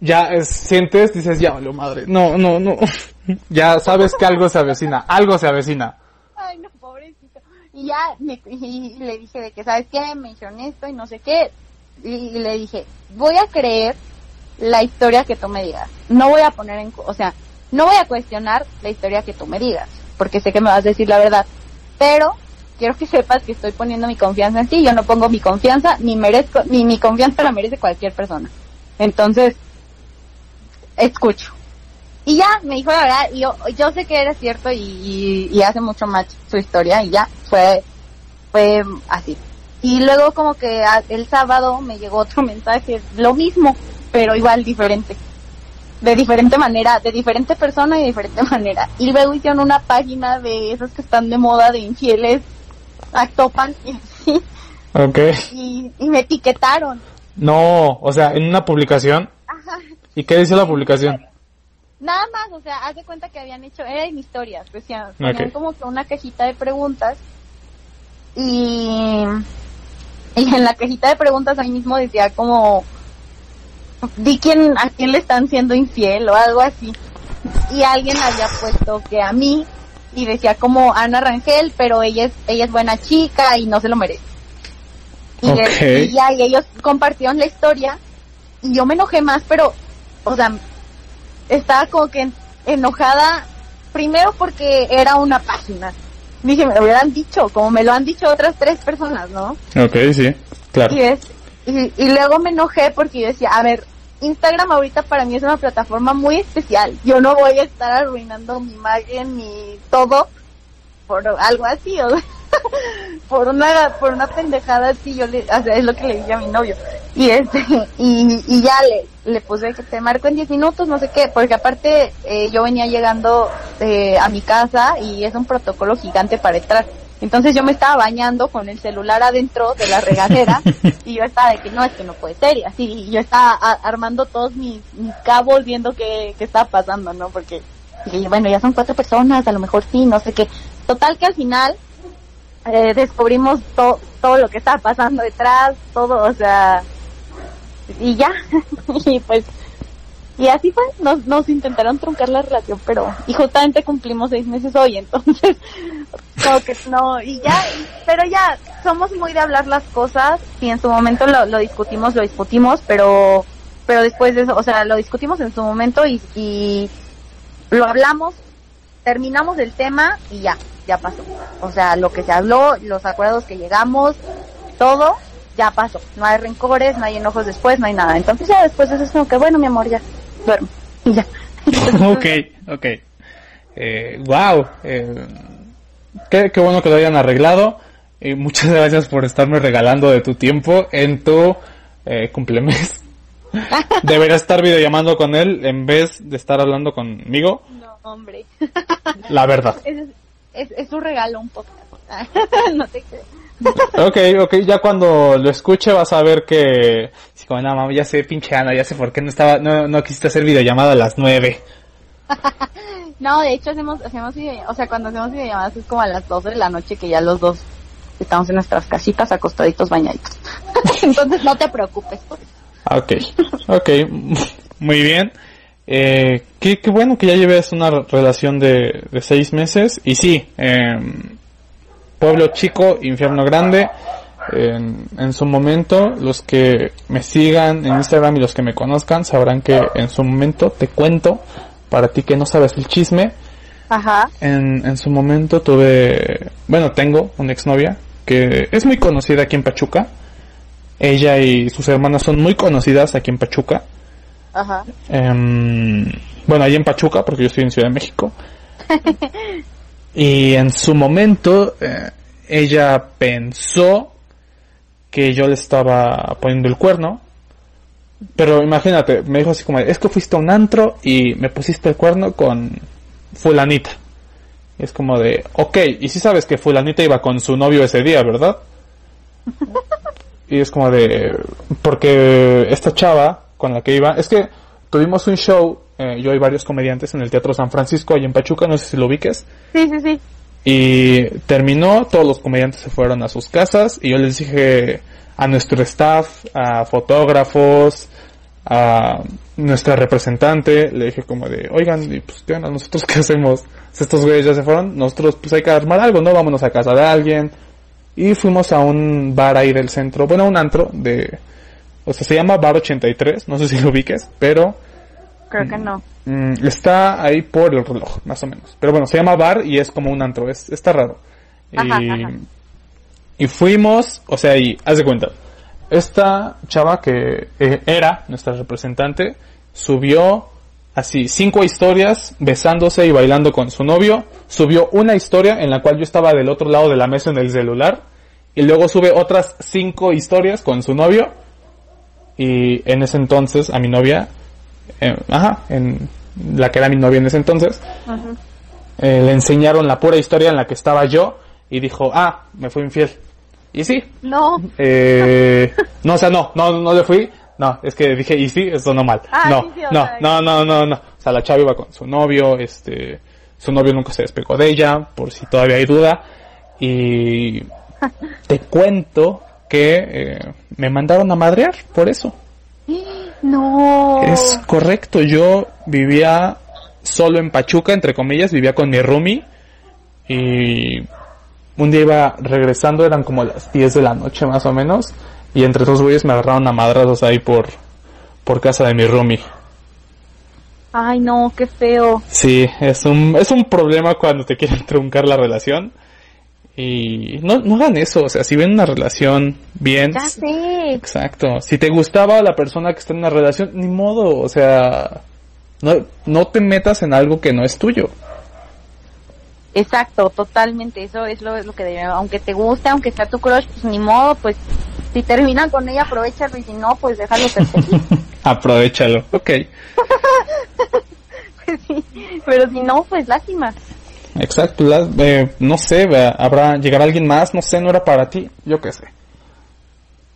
ya es- sientes, dices, ya madre. No, no, no. ya sabes que algo se avecina, algo se avecina. Ay, no, pobrecito. Y ya me- y le dije de que, ¿sabes qué? Me dijeron esto y no sé qué. Y, y le dije, voy a creer la historia que tú me digas. No voy a poner en, o sea, no voy a cuestionar la historia que tú me digas, porque sé que me vas a decir la verdad. Pero quiero que sepas que estoy poniendo mi confianza en ti. Yo no pongo mi confianza, ni merezco, ni mi confianza la merece cualquier persona. Entonces, escucho. Y ya, me dijo la verdad, yo, yo sé que era cierto y, y, hace mucho match su historia y ya, fue, fue así. Y luego como que a- el sábado me llegó otro mensaje, lo mismo, pero igual diferente. De diferente manera, de diferente persona y de diferente manera. Y luego hicieron una página de esas que están de moda de infieles, actopan y así, Ok. y, y me etiquetaron. No, o sea, en una publicación. Ajá. ¿Y qué dice la publicación? Nada más, o sea, haz de cuenta que habían hecho, era en historias, decían, ponían Ok. como que una cajita de preguntas y, y en la cajita de preguntas ahí mismo decía como, di quién, a quién le están siendo infiel o algo así. Y alguien había puesto que a mí y decía como Ana Rangel, pero ella es, ella es buena chica y no se lo merece. Y, ya, y ellos compartieron la historia y yo me enojé más, pero, o sea, estaba como que en- enojada primero porque era una página. Dije, me lo hubieran dicho, como me lo han dicho otras tres personas, ¿no? Ok, sí, claro. Y, es, y, y luego me enojé porque yo decía, a ver, Instagram ahorita para mí es una plataforma muy especial. Yo no voy a estar arruinando mi imagen ni todo por algo así, o por una por una pendejada así. Yo le, o sea, es lo que le dije a mi novio. Y este y, y ya le, le puse que te marco en 10 minutos, no sé qué, porque aparte eh, yo venía llegando eh, a mi casa y es un protocolo gigante para entrar. Entonces yo me estaba bañando con el celular adentro de la regadera y yo estaba de que no, es que no puede ser y así. Y yo estaba a- armando todos mis, mis cabos viendo qué, qué estaba pasando, ¿no? Porque dije, bueno, ya son cuatro personas, a lo mejor sí, no sé qué. Total que al final eh, descubrimos to- todo lo que estaba pasando detrás, todo, o sea, y ya. y pues, y así fue, nos, nos intentaron truncar la relación, pero, y justamente cumplimos seis meses hoy, entonces, como que no, y ya, pero ya, somos muy de hablar las cosas, y en su momento lo, lo discutimos, lo discutimos, pero, pero después de eso, o sea, lo discutimos en su momento y, y lo hablamos, terminamos el tema y ya, ya pasó. O sea, lo que se habló, los acuerdos que llegamos, todo, ya pasó. No hay rencores, no hay enojos después, no hay nada. Entonces ya después de eso es como que, bueno, mi amor, ya, duermo. Y ya. ok, ok. Eh, wow. Eh, qué, qué bueno que lo hayan arreglado. Y muchas gracias por estarme regalando de tu tiempo en tu eh, cumplemes. Debería estar videollamando con él en vez de estar hablando conmigo. No, hombre. La verdad. Es, es, es un regalo un poco. no te crees. Ok, ok, ya cuando lo escuche vas a ver que... Sí, como, no, mami, ya sé, pinche Ana, ya sé por qué no estaba, no, no quisiste hacer videollamada a las nueve. No, de hecho hacemos, hacemos o sea, cuando hacemos videollamadas es como a las 12 de la noche que ya los dos estamos en nuestras casitas acostaditos bañaditos. Entonces no te preocupes Ok, ok, muy bien. Eh, qué, qué bueno que ya lleves una relación de, de seis meses. Y sí, em, pueblo chico, infierno grande. En, en su momento, los que me sigan en Instagram y los que me conozcan sabrán que en su momento te cuento, para ti que no sabes el chisme, Ajá. en, en su momento tuve, bueno, tengo una exnovia que es muy conocida aquí en Pachuca. Ella y sus hermanas son muy conocidas aquí en Pachuca. Ajá. Em, bueno, ahí en Pachuca, porque yo estoy en Ciudad de México. y en su momento, eh, ella pensó que yo le estaba poniendo el cuerno. Pero imagínate, me dijo así como, es que fuiste a un antro y me pusiste el cuerno con fulanita. Y es como de, ok, y si sabes que fulanita iba con su novio ese día, ¿verdad? y es como de, porque esta chava con la que iba, es que tuvimos un show, eh, yo y varios comediantes en el Teatro San Francisco, ahí en Pachuca, no sé si lo ubiques. Sí, sí, sí. Y terminó, todos los comediantes se fueron a sus casas y yo les dije a nuestro staff, a fotógrafos, a nuestra representante, le dije como de, oigan, y pues, ¿qué onda? ¿Nosotros qué hacemos? Si estos güeyes ya se fueron, nosotros pues hay que armar algo, ¿no? Vámonos a casa de alguien. Y fuimos a un bar ahí del centro, bueno, un antro de, o sea, se llama Bar 83, no sé si lo ubiques, pero Creo que no. mm, está ahí por el reloj, más o menos. Pero bueno, se llama bar y es como un antro, es, está raro. Ajá, y, ajá. y fuimos, o sea, y haz de cuenta, esta chava que eh, era nuestra representante subió así cinco historias besándose y bailando con su novio, subió una historia en la cual yo estaba del otro lado de la mesa en el celular y luego sube otras cinco historias con su novio y en ese entonces a mi novia, eh, ajá, en la que era mi novia en ese entonces, eh, le enseñaron la pura historia en la que estaba yo y dijo, ah, me fui infiel. Y sí, No. eh, no, o sea, no, no, no le fui. No, es que dije, y sí, eso no mal. Ah, no, sí, sí, o no, no, no, no, no. O sea, la chava iba con su novio, este, su novio nunca se despegó de ella, por si todavía hay duda. Y te cuento que eh, me mandaron a madrear por eso. No. Es correcto, yo vivía solo en Pachuca, entre comillas, vivía con mi roomie y un día iba regresando, eran como las 10 de la noche más o menos, y entre dos güeyes me agarraron a madrazos ahí por, por casa de mi roomie. Ay, no, qué feo. Sí, es un, es un problema cuando te quieren truncar la relación. Y no, no hagan eso, o sea, si ven una relación bien, Ya sé. Exacto. Si te gustaba la persona que está en una relación, ni modo, o sea, no, no te metas en algo que no es tuyo. Exacto, totalmente. Eso es lo, es lo que debe. Aunque te guste, aunque sea tu crush, pues ni modo, pues si terminan con ella, aprovechalo y si no, pues déjalo feliz. Aprovechalo. Ok. Pues sí. Pero si no, pues lástima. Exacto. la- eh, no sé, habrá, llegará alguien más, no sé, no era para ti, yo qué sé.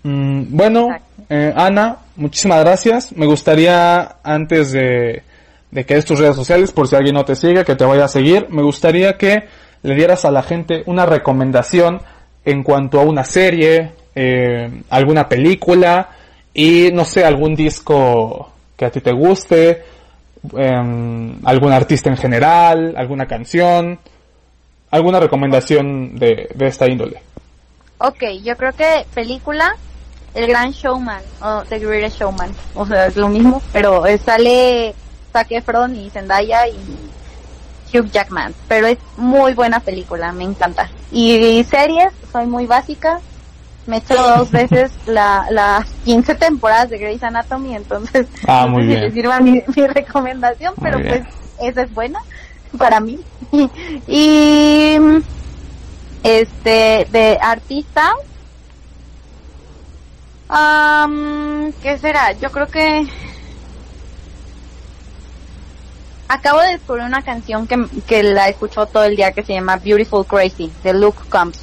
Mm, bueno, eh, Ana, muchísimas gracias. Me gustaría, antes de, de que des tus redes sociales, por si alguien no te sigue, que te vaya a seguir, me gustaría que le dieras a la gente una recomendación en cuanto a una serie, eh, alguna película y, no sé, algún disco que a ti te guste, em, algún artista en general, alguna canción, alguna recomendación de, de esta índole. Ok, yo creo que película, El Gran Showman, o The Greatest Showman. O sea, es lo mismo, pero eh, sale Zac Efron y Zendaya y Hugh Jackman. Pero es muy buena película, me encanta. Y, series, soy muy básica. Me he hecho dos veces la, las 15 temporadas de Grey's Anatomy, entonces Ah, no muy sé bien. si les sirva mi, mi recomendación, Muy pero bien. pues esa es buena para mí. y este de artista am, qué será yo creo que acabo de descubrir una canción que, que la escucho todo el día que se llama Beautiful Crazy de Luke Combs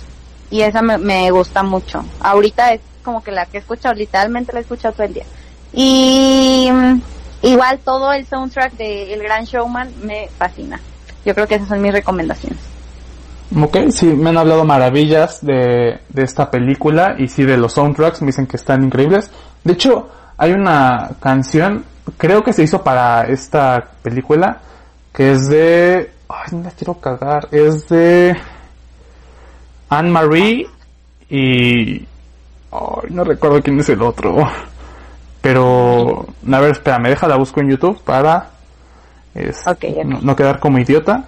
y esa me, me gusta mucho. Ahorita es como que la que he escuchado literalmente la he escuchado todo el día. Y mm, igual todo el soundtrack de El Gran Showman me fascina. Yo creo que esas son mis recomendaciones. Ok, sí, me han hablado maravillas de, de esta película y sí de los soundtracks, me dicen que están increíbles. De hecho, hay una canción, creo que se hizo para esta película, que es de... Ay, no la quiero cagar, es de... Anne-Marie y... Ay, no recuerdo quién es el otro. Pero... A ver, espera, me deja la busco en YouTube para... es-. No, no quedar como idiota.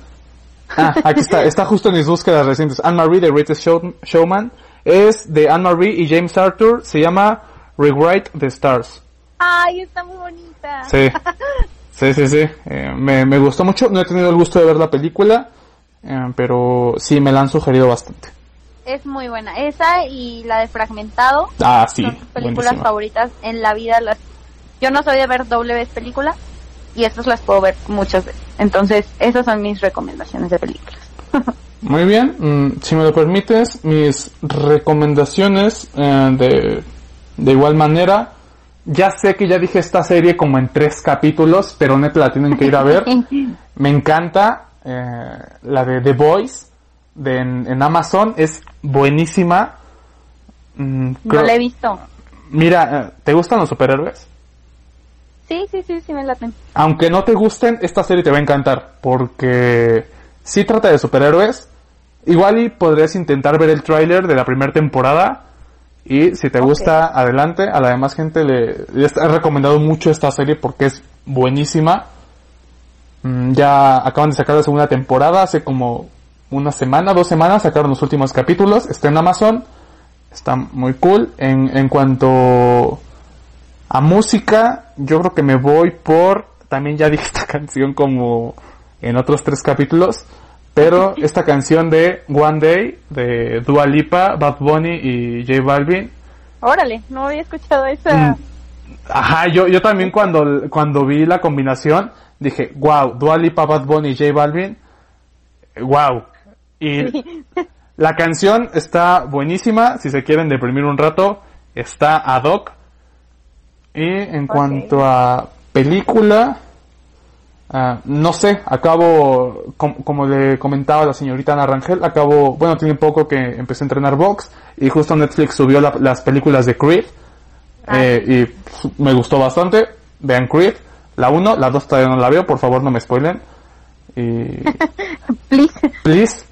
Ah, aquí está, está justo en mis búsquedas recientes. Anne-Marie, The Greatest Show- Showman, es de Anne-Marie y James Arthur, se llama Rewrite the Stars. ay está muy bonita Sí, sí, sí, sí. Eh, me, me gustó mucho, no he tenido el gusto de ver la película, eh, pero sí me la han sugerido bastante. Es muy buena. Esa y la de Fragmentado Ah, sí, son tus películas buenísima. favoritas en la vida. Las... Yo no soy de ver doble vez película y estas las puedo ver muchas veces. Entonces, esas son mis recomendaciones de películas. Muy bien, mm, si me lo permites, mis recomendaciones eh, de, de igual manera. Ya sé que ya dije esta serie como en tres capítulos, pero neta la tienen que ir a ver. Me encanta eh, la de The Boys de en, en Amazon, es buenísima. Mm, No la he visto. Mira, eh, ¿te gustan los superhéroes? Sí, sí, sí, sí me laten. Aunque no te gusten, esta serie te va a encantar. Porque sí trata de superhéroes. Igual y podrías intentar ver el tráiler de la primera temporada. Y si te gusta, adelante. A la demás gente le, les he recomendado mucho esta serie porque es buenísima. Mm, Ya acaban de sacar la segunda temporada. Hace como una semana, dos semanas sacaron los últimos capítulos. Está en Amazon. Está muy cool. En, en cuanto a música, yo creo que me voy por, también ya dije esta canción como en otros tres capítulos, pero esta canción de One Day, de Dua Lipa, Bad Bunny y J Balvin, Órale, no había escuchado esa. Mm, ajá, yo, yo también cuando, cuando vi la combinación, dije, wow, Dua Lipa, Bad Bunny y J Balvin, wow. Y la canción está buenísima, si se quieren deprimir un rato, está ad hoc. Y en cuanto a película, ah, no sé, acabo, com- como le comentaba la señorita Ana Rangel, acabo, bueno, tiene poco que empecé a entrenar box y justo Netflix subió la- las películas de Creed Ah. eh, y me gustó bastante. Vean Creed, la 1, la 2 todavía no la veo, por favor no me spoilen. Y Please. please.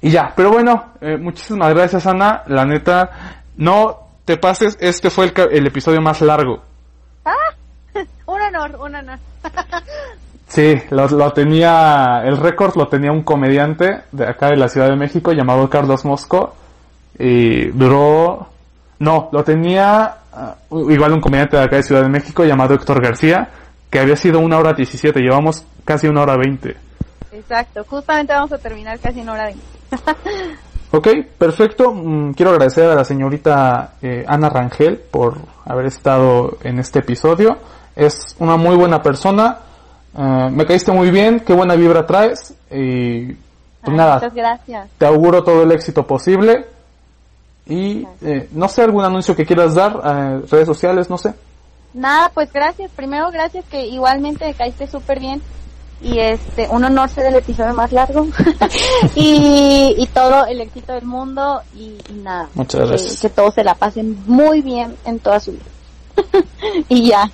Y ya, pero bueno, eh, muchísimas gracias Ana, la neta, no te pases, este fue el, el episodio más largo. Un honor, un honor. Sí, lo, lo tenía, el récord lo tenía un comediante de acá de la Ciudad de México llamado Carlos Mosco y duró, no, lo tenía ah, igual un comediante de acá de Ciudad de México llamado Héctor García que había sido una hora 17, llevamos casi una hora 20. Exacto, justamente vamos a terminar casi en hora de... Ok, perfecto. Mm, Quiero agradecer a la señorita eh, Ana Rangel por haber estado en este episodio. Es una muy buena persona. Eh, me caíste muy bien, qué buena vibra traes. Y pues Ay, nada, Muchas gracias. te auguro todo el éxito posible. Y eh, no sé, algún anuncio que quieras dar, eh, redes sociales, no sé. Nada, pues gracias. Primero, gracias que igualmente me caíste súper bien. Y este, un honor ser el episodio más largo. y, y todo el éxito del mundo. Y, y nada. Muchas gracias. Que, todos se la pasen muy bien en toda su vida. y ya.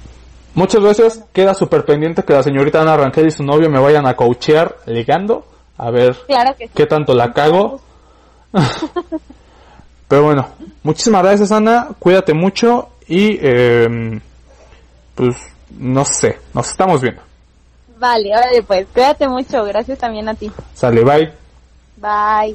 Muchas gracias. Queda súper pendiente que la señorita Ana Rangel y su novio me vayan a coachear ligando. A ver Claro que sí. qué tanto la cago. Pero bueno, muchísimas gracias Ana, cuídate mucho y eh, pues no sé, nos estamos viendo. Vale, órale pues. Cuídate mucho. Gracias también a ti. Sale, bye. Bye.